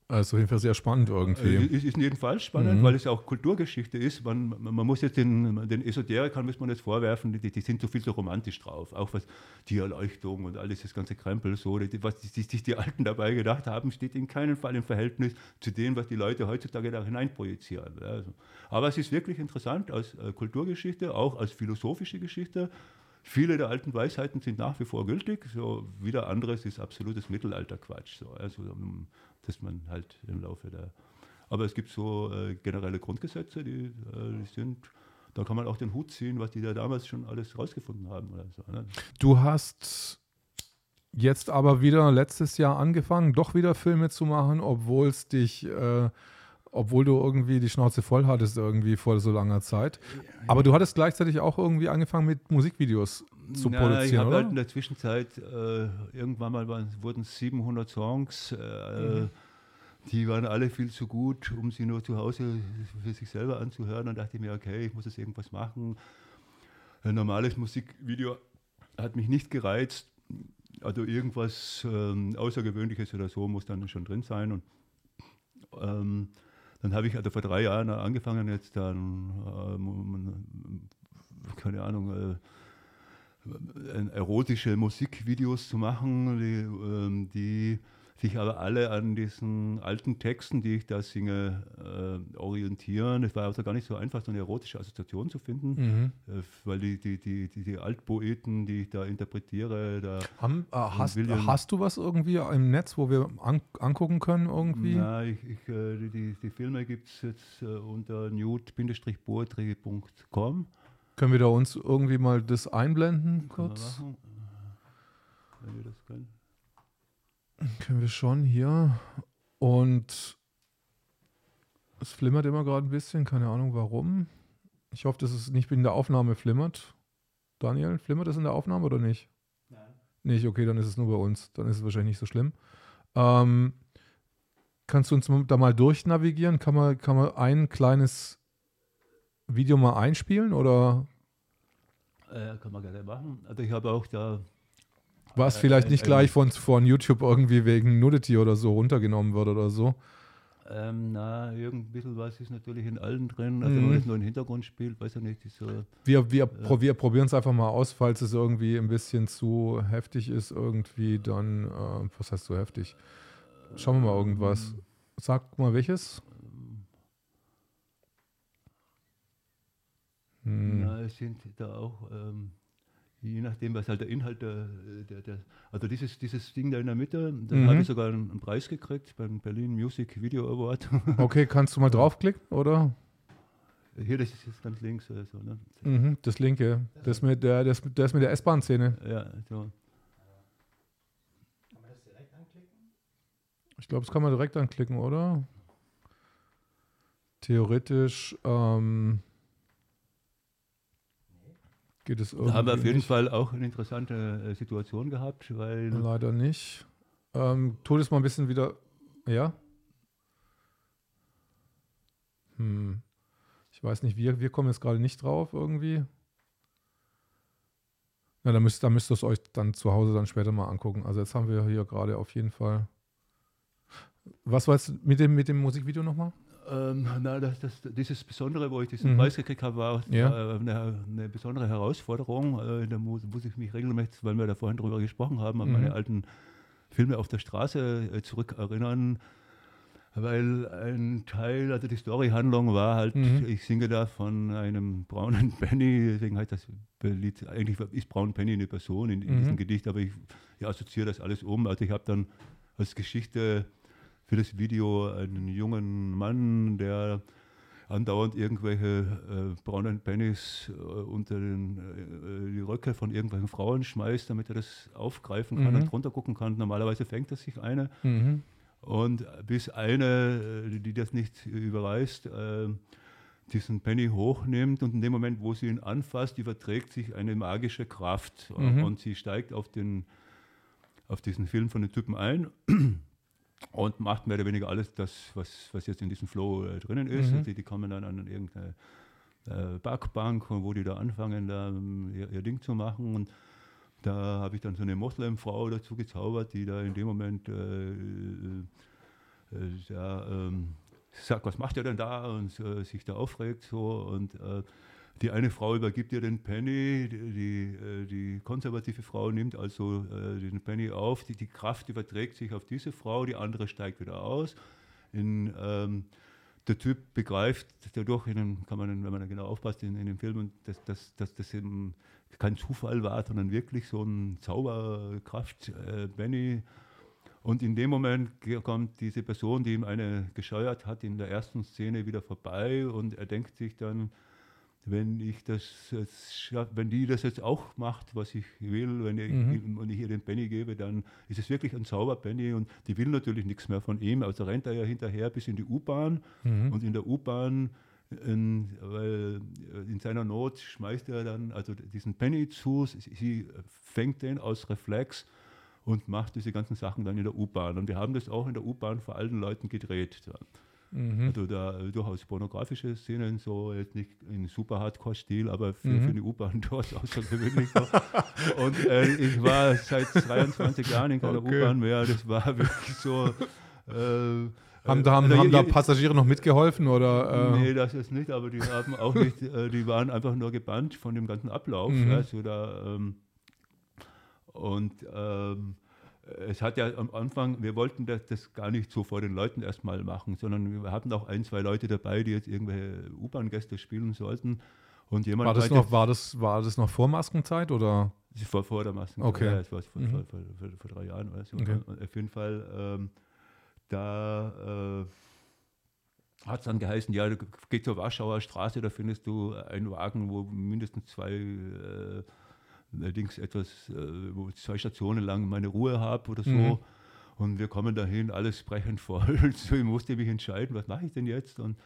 Speaker 1: auf jeden Fall sehr spannend irgendwie.
Speaker 2: Ist, ist jedenfalls spannend, mhm. weil es ja auch Kulturgeschichte ist. Man, man muss jetzt den, den Esoterikern muss man jetzt vorwerfen, die, die sind so viel so romantisch drauf. Auch was die Erleuchtung und alles das ganze Krempel, so, die, was sich die, die, Alten dabei gedacht haben, steht in keinem Fall im Verhältnis zu dem, was die Leute heutzutage da hineinprojizieren. Also. Aber es ist wirklich interessant als äh, Kulturgeschichte, auch als philosophische Geschichte. Viele der alten Weisheiten sind nach wie vor gültig, so wieder anderes ist absolutes Mittelalterquatsch. So. Also, dass man halt im Laufe der. Aber es gibt so äh, generelle Grundgesetze, die, äh, die, sind. Da kann man auch den Hut ziehen, was die da damals schon alles rausgefunden haben. So, ne?
Speaker 1: Du hast jetzt aber wieder letztes Jahr angefangen, doch wieder Filme zu machen, obwohl es dich. Äh, obwohl du irgendwie die Schnauze voll hattest, irgendwie vor so langer Zeit. Aber du hattest gleichzeitig auch irgendwie angefangen mit Musikvideos zu Na, produzieren, ich habe
Speaker 2: halt in der Zwischenzeit, äh, irgendwann mal waren, wurden 700 Songs, äh, mhm. die waren alle viel zu gut, um sie nur zu Hause für sich selber anzuhören. Dann dachte ich mir, okay, ich muss jetzt irgendwas machen. Ein normales Musikvideo hat mich nicht gereizt. Also irgendwas ähm, Außergewöhnliches oder so muss dann schon drin sein. Und ähm, dann habe ich also vor drei Jahren angefangen, jetzt dann, ähm, keine Ahnung, äh, erotische Musikvideos zu machen, die, ähm, die, sich aber alle an diesen alten Texten, die ich da singe, äh, orientieren. Es war also gar nicht so einfach, so eine erotische Assoziation zu finden, mhm. äh, weil die, die, die, die, Altpoeten, die ich da interpretiere, da
Speaker 1: Haben, äh, hast, hast, du was irgendwie im Netz, wo wir an, angucken können irgendwie?
Speaker 2: Ja, ich, ich, äh, die, die, Filme gibt es jetzt unter nude-poetry.com.
Speaker 1: Können wir da uns irgendwie mal das einblenden kurz? Wir Wenn wir das können. Können wir schon hier. Und es flimmert immer gerade ein bisschen, keine Ahnung warum. Ich hoffe, dass es nicht in der Aufnahme flimmert. Daniel, flimmert es in der Aufnahme oder nicht? Nein. Nicht, okay, dann ist es nur bei uns. Dann ist es wahrscheinlich nicht so schlimm. Ähm, kannst du uns da mal durchnavigieren? Kann man, kann man ein kleines Video mal einspielen oder?
Speaker 2: Äh, kann man gerne machen. Also ich habe auch da.
Speaker 1: Was äh, vielleicht nicht äh, gleich von, von YouTube irgendwie wegen Nudity oder so runtergenommen wird oder so.
Speaker 2: Ähm, na, irgend bisschen was ist natürlich in allen drin. Also mhm. wenn es nur im Hintergrund spielt, weiß ich nicht. So,
Speaker 1: wir wir, äh, wir probieren es einfach mal aus, falls es irgendwie ein bisschen zu heftig ist, irgendwie, dann, äh, was heißt so heftig? Schauen wir mal irgendwas. Ähm, Sag mal welches.
Speaker 2: Hm. Na, es sind da auch, ähm, je nachdem, was halt der Inhalt der, der, der also dieses, dieses Ding da in der Mitte, da mhm. habe ich sogar einen, einen, Preis gekriegt beim Berlin Music Video Award.
Speaker 1: Okay, kannst du mal draufklicken, oder?
Speaker 2: Hier, das ist jetzt ganz links. Also, ne?
Speaker 1: Mhm, das linke, das mit der, das, das mit der S-Bahn-Szene.
Speaker 2: Ja, so.
Speaker 1: Kann man das direkt anklicken? Ich glaube, das kann man direkt anklicken, oder? Theoretisch, ähm, Geht es
Speaker 2: irgendwie da haben wir auf jeden nicht? Fall auch eine interessante äh, Situation gehabt, weil.
Speaker 1: Leider nicht. Ähm, tu das mal ein bisschen wieder. Ja? Hm. Ich weiß nicht, wir, wir kommen jetzt gerade nicht drauf irgendwie. Na, da müsst, müsst ihr es euch dann zu Hause dann später mal angucken. Also jetzt haben wir hier gerade auf jeden Fall. Was war jetzt mit dem, mit dem Musikvideo nochmal?
Speaker 2: Ähm, na, das, das, dieses Besondere, wo ich diesen mhm. Preis gekriegt habe, war ja. äh, eine, eine, besondere Herausforderung. Äh, da muss, muss, ich mich regelmäßig, weil wir da vorhin drüber gesprochen haben, an mhm. meine alten Filme auf der Straße äh, zurückerinnern. weil ein Teil, also die Storyhandlung war halt, mhm. ich singe da von einem braunen Penny, deswegen heißt das Lied, eigentlich ist Braun Penny eine Person in, in mhm. diesem Gedicht, aber ich, ich assoziiere das alles um. Also ich habe dann als Geschichte für das Video einen jungen Mann, der andauernd irgendwelche äh, braunen Pennies äh, unter den, äh, die Röcke von irgendwelchen Frauen schmeißt, damit er das aufgreifen kann mhm. und drunter gucken kann. Normalerweise fängt er sich eine. Mhm. Und bis eine, äh, die das nicht überreißt, äh, diesen Penny hochnimmt und in dem Moment, wo sie ihn anfasst, überträgt sich eine magische Kraft mhm. und sie steigt auf, den, auf diesen Film von den Typen ein und macht mehr oder weniger alles das, was, was jetzt in diesem Flow äh, drinnen ist. Mhm. Die, die, kommen dann an irgendeine äh, Backbank, wo die da anfangen, da, ihr, ihr, Ding zu machen. Und da habe ich dann so eine Moslemfrau dazu gezaubert, die da in dem Moment äh, äh, ja, ähm, sagt, was macht ihr denn da? Und äh, sich da aufregt so. Und äh, die eine Frau übergibt ihr den Penny, die, die, äh, konservative Frau nimmt also äh, den Penny auf, die, die, Kraft überträgt sich auf diese Frau, die andere steigt wieder aus. In, ähm, der Typ begreift dadurch, in kann man, wenn man genau aufpasst in, in den Filmen, dass, dass, dass das eben kein Zufall war, sondern wirklich so ein Zauberkraft, äh. Und in dem Moment kommt diese Person, die ihm eine gescheuert hat, in der ersten Szene wieder vorbei und er denkt sich dann, wenn ich das jetzt, wenn die das jetzt auch macht, was ich will, wenn ich, mhm. wenn ich ihr den Benny gebe, dann ist es wirklich ein Zauber-Benny und die will natürlich nichts mehr von ihm. Also rennt er ja hinterher bis in die U-Bahn mhm. und in der U-Bahn, in, weil äh, in seiner Not schmeißt er dann also diesen Penny zu, sie fängt den aus Reflex und macht diese ganzen Sachen dann in der U-Bahn. Und wir haben das auch in der U-Bahn vor allen Leuten gedreht. Mhm. Also da durchaus pornografische Szenen, so jetzt nicht in super Hardcore-Stil, aber für, mhm. für eine U-Bahn durchaus außergewöhnlich. und äh, ich war seit 23 Jahren in keiner okay. U-Bahn mehr. Das war wirklich so. Äh,
Speaker 1: haben, da, haben, also, haben da Passagiere noch mitgeholfen oder?
Speaker 2: Äh? Nee, das ist nicht, aber die haben auch nicht, äh, die waren einfach nur gebannt von dem ganzen Ablauf. Mhm. Also da, ähm, und ähm, es hat ja am Anfang, wir wollten das, das, gar nicht so vor den Leuten erstmal machen, sondern wir hatten auch ein, zwei Leute dabei, die jetzt irgendwelche U-Bahn-Gäste spielen sollten. Und jemand
Speaker 1: war das, noch, war, das, war das noch vor Maskenzeit oder?
Speaker 2: Vor, vor der Maskenzeit,
Speaker 1: okay.
Speaker 2: ja, das war vor, mhm. vor, vor, vor, drei Jahren. Also okay. Auf jeden Fall, ähm, da äh, hat es dann geheißen, ja, du gehst zur Warschauer Straße, da findest du einen Wagen, wo mindestens zwei äh, allerdings etwas, äh, wo ich zwei Stationen lang meine Ruhe habe oder so. Mhm. Und wir kommen dahin, alles brechend voll. so, ich musste mich entscheiden, was mache ich denn jetzt? Und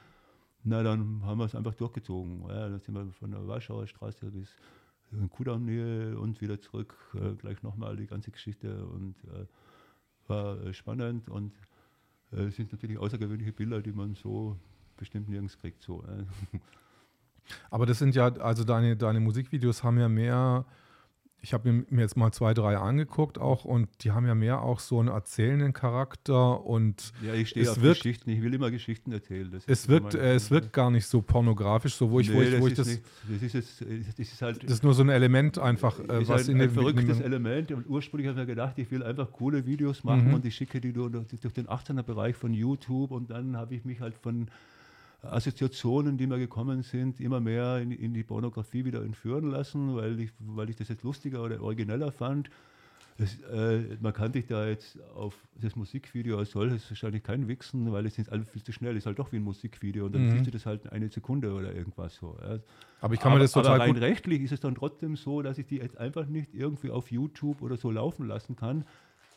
Speaker 2: na, dann haben wir es einfach durchgezogen. Ja, dann sind wir von der Warschauer Straße bis in Kudamm-Nähe und wieder zurück. Äh, gleich nochmal die ganze Geschichte und äh, war äh, spannend und äh, es sind natürlich außergewöhnliche Bilder, die man so bestimmt nirgends kriegt. So,
Speaker 1: Aber das sind ja, also deine, deine Musikvideos haben ja mehr ich habe mir jetzt mal zwei, drei angeguckt auch und die haben ja mehr auch so einen erzählenden Charakter und
Speaker 2: ja, ich stehe auf wirkt, Geschichten, ich will immer Geschichten erzählen.
Speaker 1: es wirkt, äh, es wirkt gar nicht so pornografisch, so wo ich, nee, wo ich, wo ich das, nicht,
Speaker 2: das, ist jetzt, das ist halt,
Speaker 1: das ist nur so ein Element einfach,
Speaker 2: äh, was ein, in ein verrücktes Element und ursprünglich habe ich mir gedacht, ich will einfach coole Videos machen mhm. und ich schicke die durch, durch den 18er Bereich von YouTube und dann habe ich mich halt von Assoziationen, die mir gekommen sind, immer mehr in, in, die Pornografie wieder entführen lassen, weil ich, weil ich das jetzt lustiger oder origineller fand. Das, äh, man kann sich da jetzt auf das Musikvideo als solches wahrscheinlich kein Wichsen, weil es ist alles viel zu schnell, es ist halt doch wie ein Musikvideo und dann mhm. siehst du das halt eine Sekunde oder irgendwas so. Ja.
Speaker 1: Aber ich kann mir das total
Speaker 2: aber rein rechtlich ist es dann trotzdem so, dass ich die jetzt einfach nicht irgendwie auf YouTube oder so laufen lassen kann,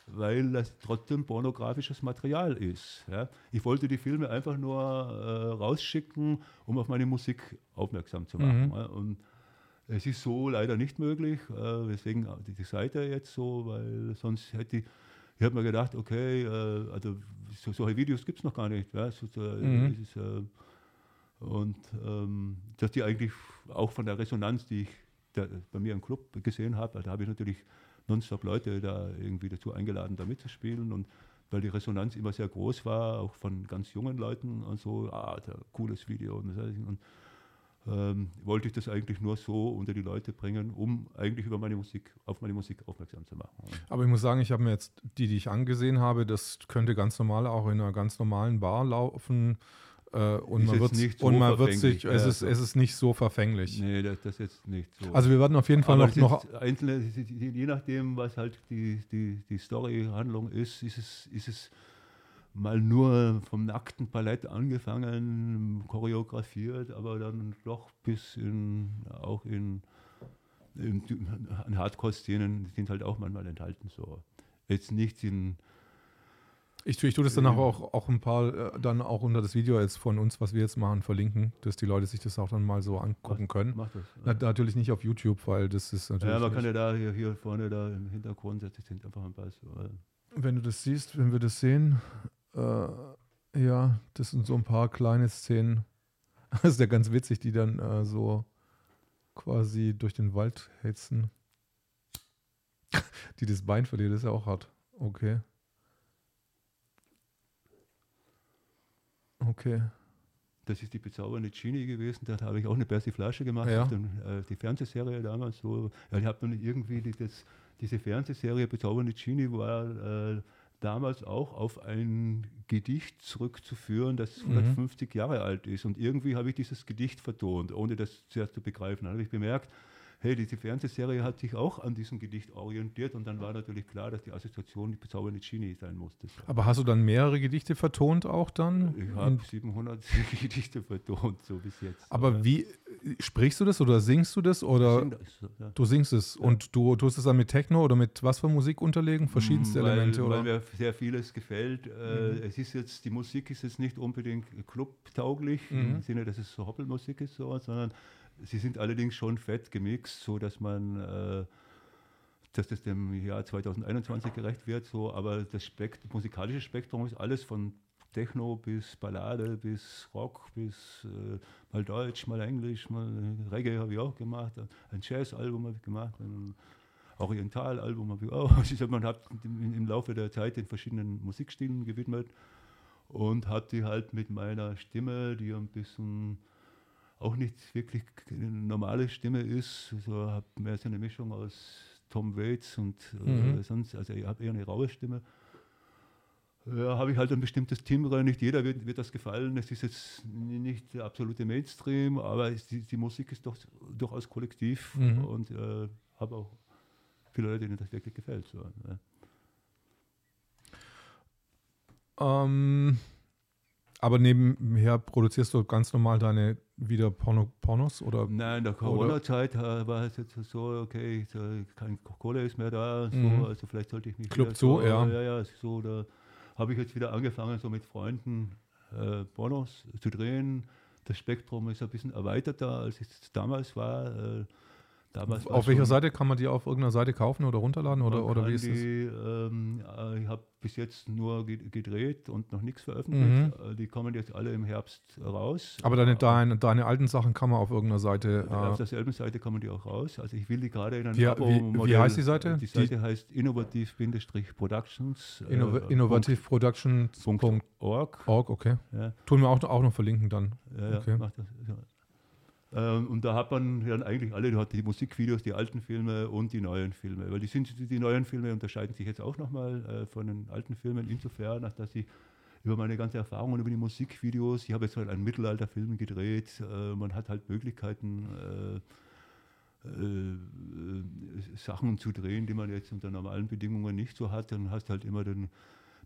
Speaker 2: weil das trotzdem pornografisches Material ist. Ja. Ich wollte die Filme einfach nur äh, rausschicken, um auf meine Musik aufmerksam zu machen. Mhm. Ja. Und es ist so leider nicht möglich, äh, weswegen die, Seite jetzt so, weil sonst hätte ich, ich habe mir gedacht, okay, äh, also so, solche Videos gibt es noch gar nicht. Ja. So, so, mhm. ist, äh, und ähm, dass die eigentlich auch von der Resonanz, die ich da, bei mir im Club gesehen habe, da habe ich natürlich nonstop Leute da irgendwie dazu eingeladen, da mitzuspielen. Und weil die Resonanz immer sehr groß war, auch von ganz jungen Leuten und so, ah, cooles Video. Und, und ähm, wollte ich das eigentlich nur so unter die Leute bringen, um eigentlich über meine Musik, auf meine Musik aufmerksam zu machen.
Speaker 1: Aber ich muss sagen, ich habe mir jetzt die, die ich angesehen habe, das könnte ganz normal auch in einer ganz normalen Bar laufen. Äh, und man
Speaker 2: so
Speaker 1: und man wird sich,
Speaker 2: verfänglich,
Speaker 1: es,
Speaker 2: ja,
Speaker 1: ist, es ist nicht so verfänglich.
Speaker 2: Nee, das, das jetzt nicht so.
Speaker 1: Also wir werden auf jeden Fall
Speaker 2: Aber
Speaker 1: noch, noch
Speaker 2: einzelne, je nachdem, was halt die, die, die Story-Handlung ist, ist es, ist es mal nur vom nackten Ballett angefangen, choreografiert, aber dann doch bis in, auch in, in, in Hardcore-Szenen sind halt auch manchmal enthalten. So. Jetzt nicht in,
Speaker 1: Ich, tue- ich tue das dann auch, auch ein paar äh, dann auch unter das Video jetzt von uns, was wir jetzt machen, verlinken, dass die Leute sich das auch dann mal so angucken können.
Speaker 2: mach das.
Speaker 1: Na, natürlich nicht auf YouTube, weil das ist natürlich.
Speaker 2: Ja, man kann ja da hier, hier vorne da im Hintergrund, das sind einfach ein so. äh,
Speaker 1: wenn du das siehst, wenn wir das sehen, äh, ja, das sind so ein paar kleine Szenen. Das ist ja ganz witzig, die dann äh, so quasi durch den Wald hetzen. die das Bein verliert, das ist ja auch hart. Okay. Okay.
Speaker 2: Das ist die bezaubernde Genie gewesen. Da habe ich auch eine Persiflage gemacht.
Speaker 1: Ja.
Speaker 2: Den, äh, die Fernsehserie damals so. Ja, ich habe dann irgendwie die, das, diese Fernsehserie Bezaubernde Genie war äh, damals auch auf ein Gedicht zurückzuführen, das
Speaker 1: Mhm.
Speaker 2: 150 Jahre alt ist. Und irgendwie habe ich dieses Gedicht vertont, ohne das zuerst zu begreifen. Dann habe ich bemerkt, hey, diese Fernsehserie hat sich auch an diesem Gedicht orientiert. Und dann war natürlich klar, dass die Assoziation die bezaubernde Genie sein musste.
Speaker 1: Aber hast du dann mehrere Gedichte vertont auch dann?
Speaker 2: Ich habe 700 Gedichte vertont, so bis jetzt.
Speaker 1: Aber wie sprichst du das oder singst du das oder
Speaker 2: Sing das, ja.
Speaker 1: du singst es und du tust es dann mit Techno oder mit was für Musik unterlegen? Verschiedenste
Speaker 2: weil,
Speaker 1: Elemente
Speaker 2: weil
Speaker 1: oder? Mhm.
Speaker 2: mir sehr vieles gefällt. Äh, Es ist jetzt, die Musik ist jetzt nicht unbedingt clubtauglich,
Speaker 1: Mhm.
Speaker 2: im Sinne, dass es so Hoppelmusik ist, so, sondern sie sind allerdings schon fett gemixt, so dass man äh, dass das dem Jahr 2021 gerecht wird, so, aber das Spekt musikalische Spektrum ist alles von Techno bis Ballade bis Rock bis äh, mal Deutsch, mal Englisch, mal Reggae habe ich auch gemacht, ein Jazz-Album habe ich gemacht, ein Oriental-Album habe ich auch. Also man hat im, im Laufe der Zeit den verschiedenen Musikstilen gewidmet und hat die halt mit meiner Stimme, die ein bisschen auch nicht wirklich eine normale Stimme ist, so habe mehr so eine Mischung aus Tom Waits und äh,
Speaker 1: Mhm.
Speaker 2: sonst, also ich habe eher eine raue Stimme. Ja, habe ich halt ein bestimmtes Timbre. Nicht jeder wird, wird das gefallen. Es ist jetzt nicht der absolute Mainstream, aber es, die, die Musik ist doch durchaus kollektiv
Speaker 1: Mhm.
Speaker 2: und äh, habe auch viele Leute, denen das wirklich gefällt. So, ne?
Speaker 1: Ähm, aber nebenher produzierst du ganz normal deine wieder Porno, Pornos oder?
Speaker 2: Nein, in der Corona-Zeit äh, war es jetzt so, okay, so, kein Kohle ist mehr da, so,
Speaker 1: Mhm.
Speaker 2: also vielleicht sollte ich mich
Speaker 1: Club Zoo,
Speaker 2: so,
Speaker 1: ja.
Speaker 2: ja, ja, so, da habe ich jetzt wieder angefangen, so mit Freunden äh, Pornos zu drehen. Das Spektrum ist ein bisschen erweiterter, als es damals war. Äh, damals
Speaker 1: Auf welcher Seite kann man die auf irgendeiner Seite kaufen oder runterladen oder, oder wie ist das?
Speaker 2: die, ähm, äh, ich habe bis jetzt nur ge- gedreht und noch nichts veröffentlicht. Äh, Die kommen jetzt alle im Herbst raus.
Speaker 1: Mhm. Aber deine,
Speaker 2: Äh,
Speaker 1: deine, deine alten Sachen kann man auf irgendeiner Seite.
Speaker 2: auf
Speaker 1: Äh,
Speaker 2: derselben Seite kommen die auch raus. Also ich will die gerade in ein
Speaker 1: Wie-
Speaker 2: Abo
Speaker 1: wie- wie heißt die Seite?
Speaker 2: Die Seite heißt innovativ-productions. äh,
Speaker 1: Innov innovativproductions.org,
Speaker 2: Punkt Org.
Speaker 1: okay.
Speaker 2: Ja,
Speaker 1: Tun wir auch, auch noch verlinken dann.
Speaker 2: ja,
Speaker 1: Okay.
Speaker 2: das, ja. Ähm, und da hat man dann eigentlich alle, die Musikvideos, die alten Filme und die neuen Filme. Weil die, sind, die, neuen Filme unterscheiden sich jetzt auch nochmal äh, von den alten Filmen insofern, dass ich über meine ganze Erfahrungen über die Musikvideos, ich habe jetzt halt einen Mittelalterfilm gedreht, äh, man hat halt Möglichkeiten, äh, äh, Sachen zu drehen, die man jetzt unter normalen Bedingungen nicht so hat. Dann hast du halt immer den,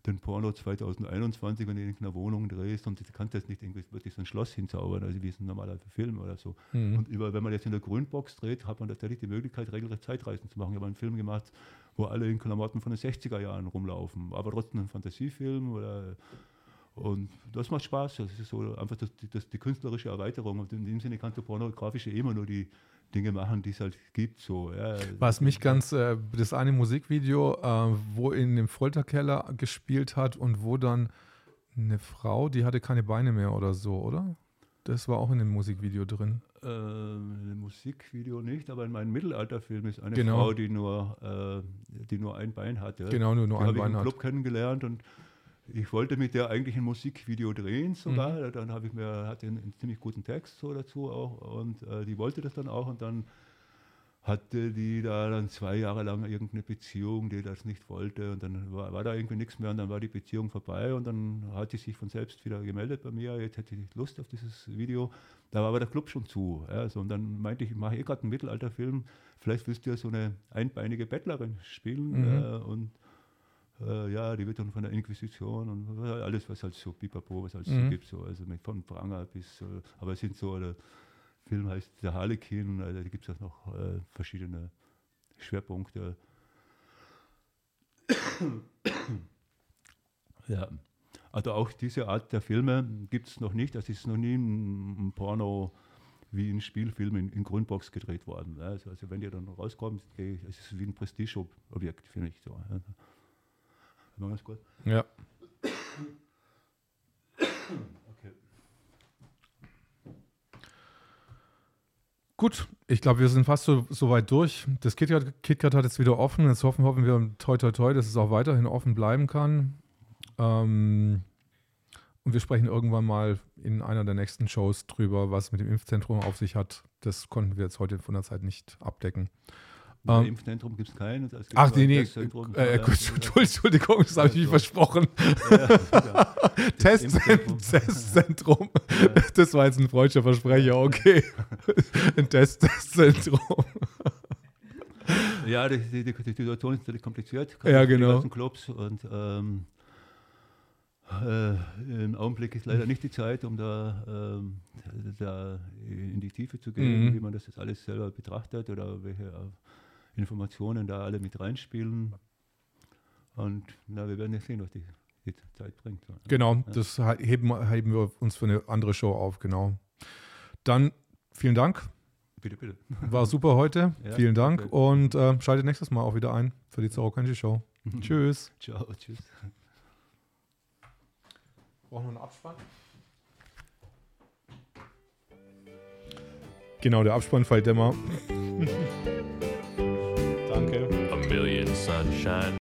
Speaker 2: den Porno 2021, wenn du in einer Wohnung drehst und du kannst jetzt nicht irgendwie wirklich so ein Schloss hinzaubern, also wie es ein normaler Film oder so.
Speaker 1: Mhm.
Speaker 2: Und über, wenn man jetzt in der Grünbox dreht, hat man tatsächlich die Möglichkeit, regelrecht Zeitreisen zu machen. Ich habe einen Film gemacht, wo alle in Klamotten von den 60er Jahren rumlaufen, aber trotzdem ein Fantasiefilm oder und das macht Spaß. Das ist so einfach das, das, die künstlerische Erweiterung. Und in dem Sinne kannst du pornografische immer nur die Dinge machen, die es halt gibt. So, ja.
Speaker 1: Was mich ganz, äh, das eine Musikvideo, äh, wo in dem Folterkeller gespielt hat und wo dann eine Frau, die hatte keine Beine mehr oder so, oder? Das war auch in dem Musikvideo drin.
Speaker 2: Ähm, ein Musikvideo nicht, aber in meinem Mittelalterfilm ist eine
Speaker 1: Genau.
Speaker 2: Frau, die nur, äh, die nur ein Bein hatte.
Speaker 1: Genau, nur, nur
Speaker 2: die
Speaker 1: ein
Speaker 2: habe ich
Speaker 1: Bein
Speaker 2: im
Speaker 1: hat.
Speaker 2: Club kennengelernt und ich wollte mit der eigentlich ein Musikvideo drehen sogar. Mhm. Dann habe ich mir, hatte einen, einen, ziemlich guten Text so dazu auch und äh, die wollte das dann auch und dann hatte die da dann zwei Jahre lang irgendeine Beziehung, die das nicht wollte und dann war, war da irgendwie nichts mehr und dann war die Beziehung vorbei und dann hat sie sich von selbst wieder gemeldet bei mir, jetzt hätte ich Lust auf dieses Video. Da war aber der Club schon zu. Also, und dann meinte ich, ich mache eh gerade einen Mittelalterfilm, vielleicht willst du ja so eine einbeinige Bettlerin spielen mhm. äh, und äh, ja, die wird dann von der Inquisition und alles, was halt so Pipapo, was halt mhm. so gibt, so, also mit, von Pranger bis, äh, aber es sind so, der Film heißt Der Harlekin, also da gibt es auch noch äh, verschiedene Schwerpunkte. ja, also auch diese Art der Filme gibt es noch nicht, das ist noch nie ein, ein Porno wie ein Spielfilm in, in Grundbox gedreht worden. Also, also wenn ihr dann rauskommt, es ist wie ein Prestige-Objekt, finde ich so. Wir es gut?
Speaker 1: Ja.
Speaker 2: Okay.
Speaker 1: Gut, ich glaube, wir sind fast so, so weit durch. Das KitKat, KitKat hat jetzt wieder offen. Jetzt hoffen, hoffen wir toi toi toi, dass es auch weiterhin offen bleiben kann. Ähm, und wir sprechen irgendwann mal in einer der nächsten Shows drüber, was mit dem Impfzentrum auf sich hat. Das konnten wir jetzt heute von der Zeit nicht abdecken.
Speaker 2: Im ähm, Impfzentrum gibt es keinen.
Speaker 1: Ach, nee, nee. Äh, Entschuldigung, das habe ich mich versprochen. Testzentrum. Das war jetzt ein freudscher Versprecher, okay. ein Testzentrum.
Speaker 2: Ja, die, die, die, Situation ist natürlich kompliziert.
Speaker 1: Ja, genau.
Speaker 2: Die Clubs und ähm, äh, Im Augenblick ist leider nicht die Zeit, um da, ähm, da in die Tiefe zu gehen, mhm. wie man das jetzt alles selber betrachtet oder welche Informationen da alle mit reinspielen. Und na, wir werden ja sehen, was die, die Zeit bringt.
Speaker 1: Genau, ja. das heben, heben wir uns für eine andere Show auf, genau. Dann vielen Dank.
Speaker 2: Bitte, bitte.
Speaker 1: War super heute. Ja, vielen Dank. Okay. Und äh, schaltet nächstes Mal auch wieder ein für die Zoro Kenji Show. tschüss.
Speaker 2: Ciao, tschüss.
Speaker 1: Brauchen wir einen Abspann? Genau, der Abspann fällt immer. Danke. A million sunshine.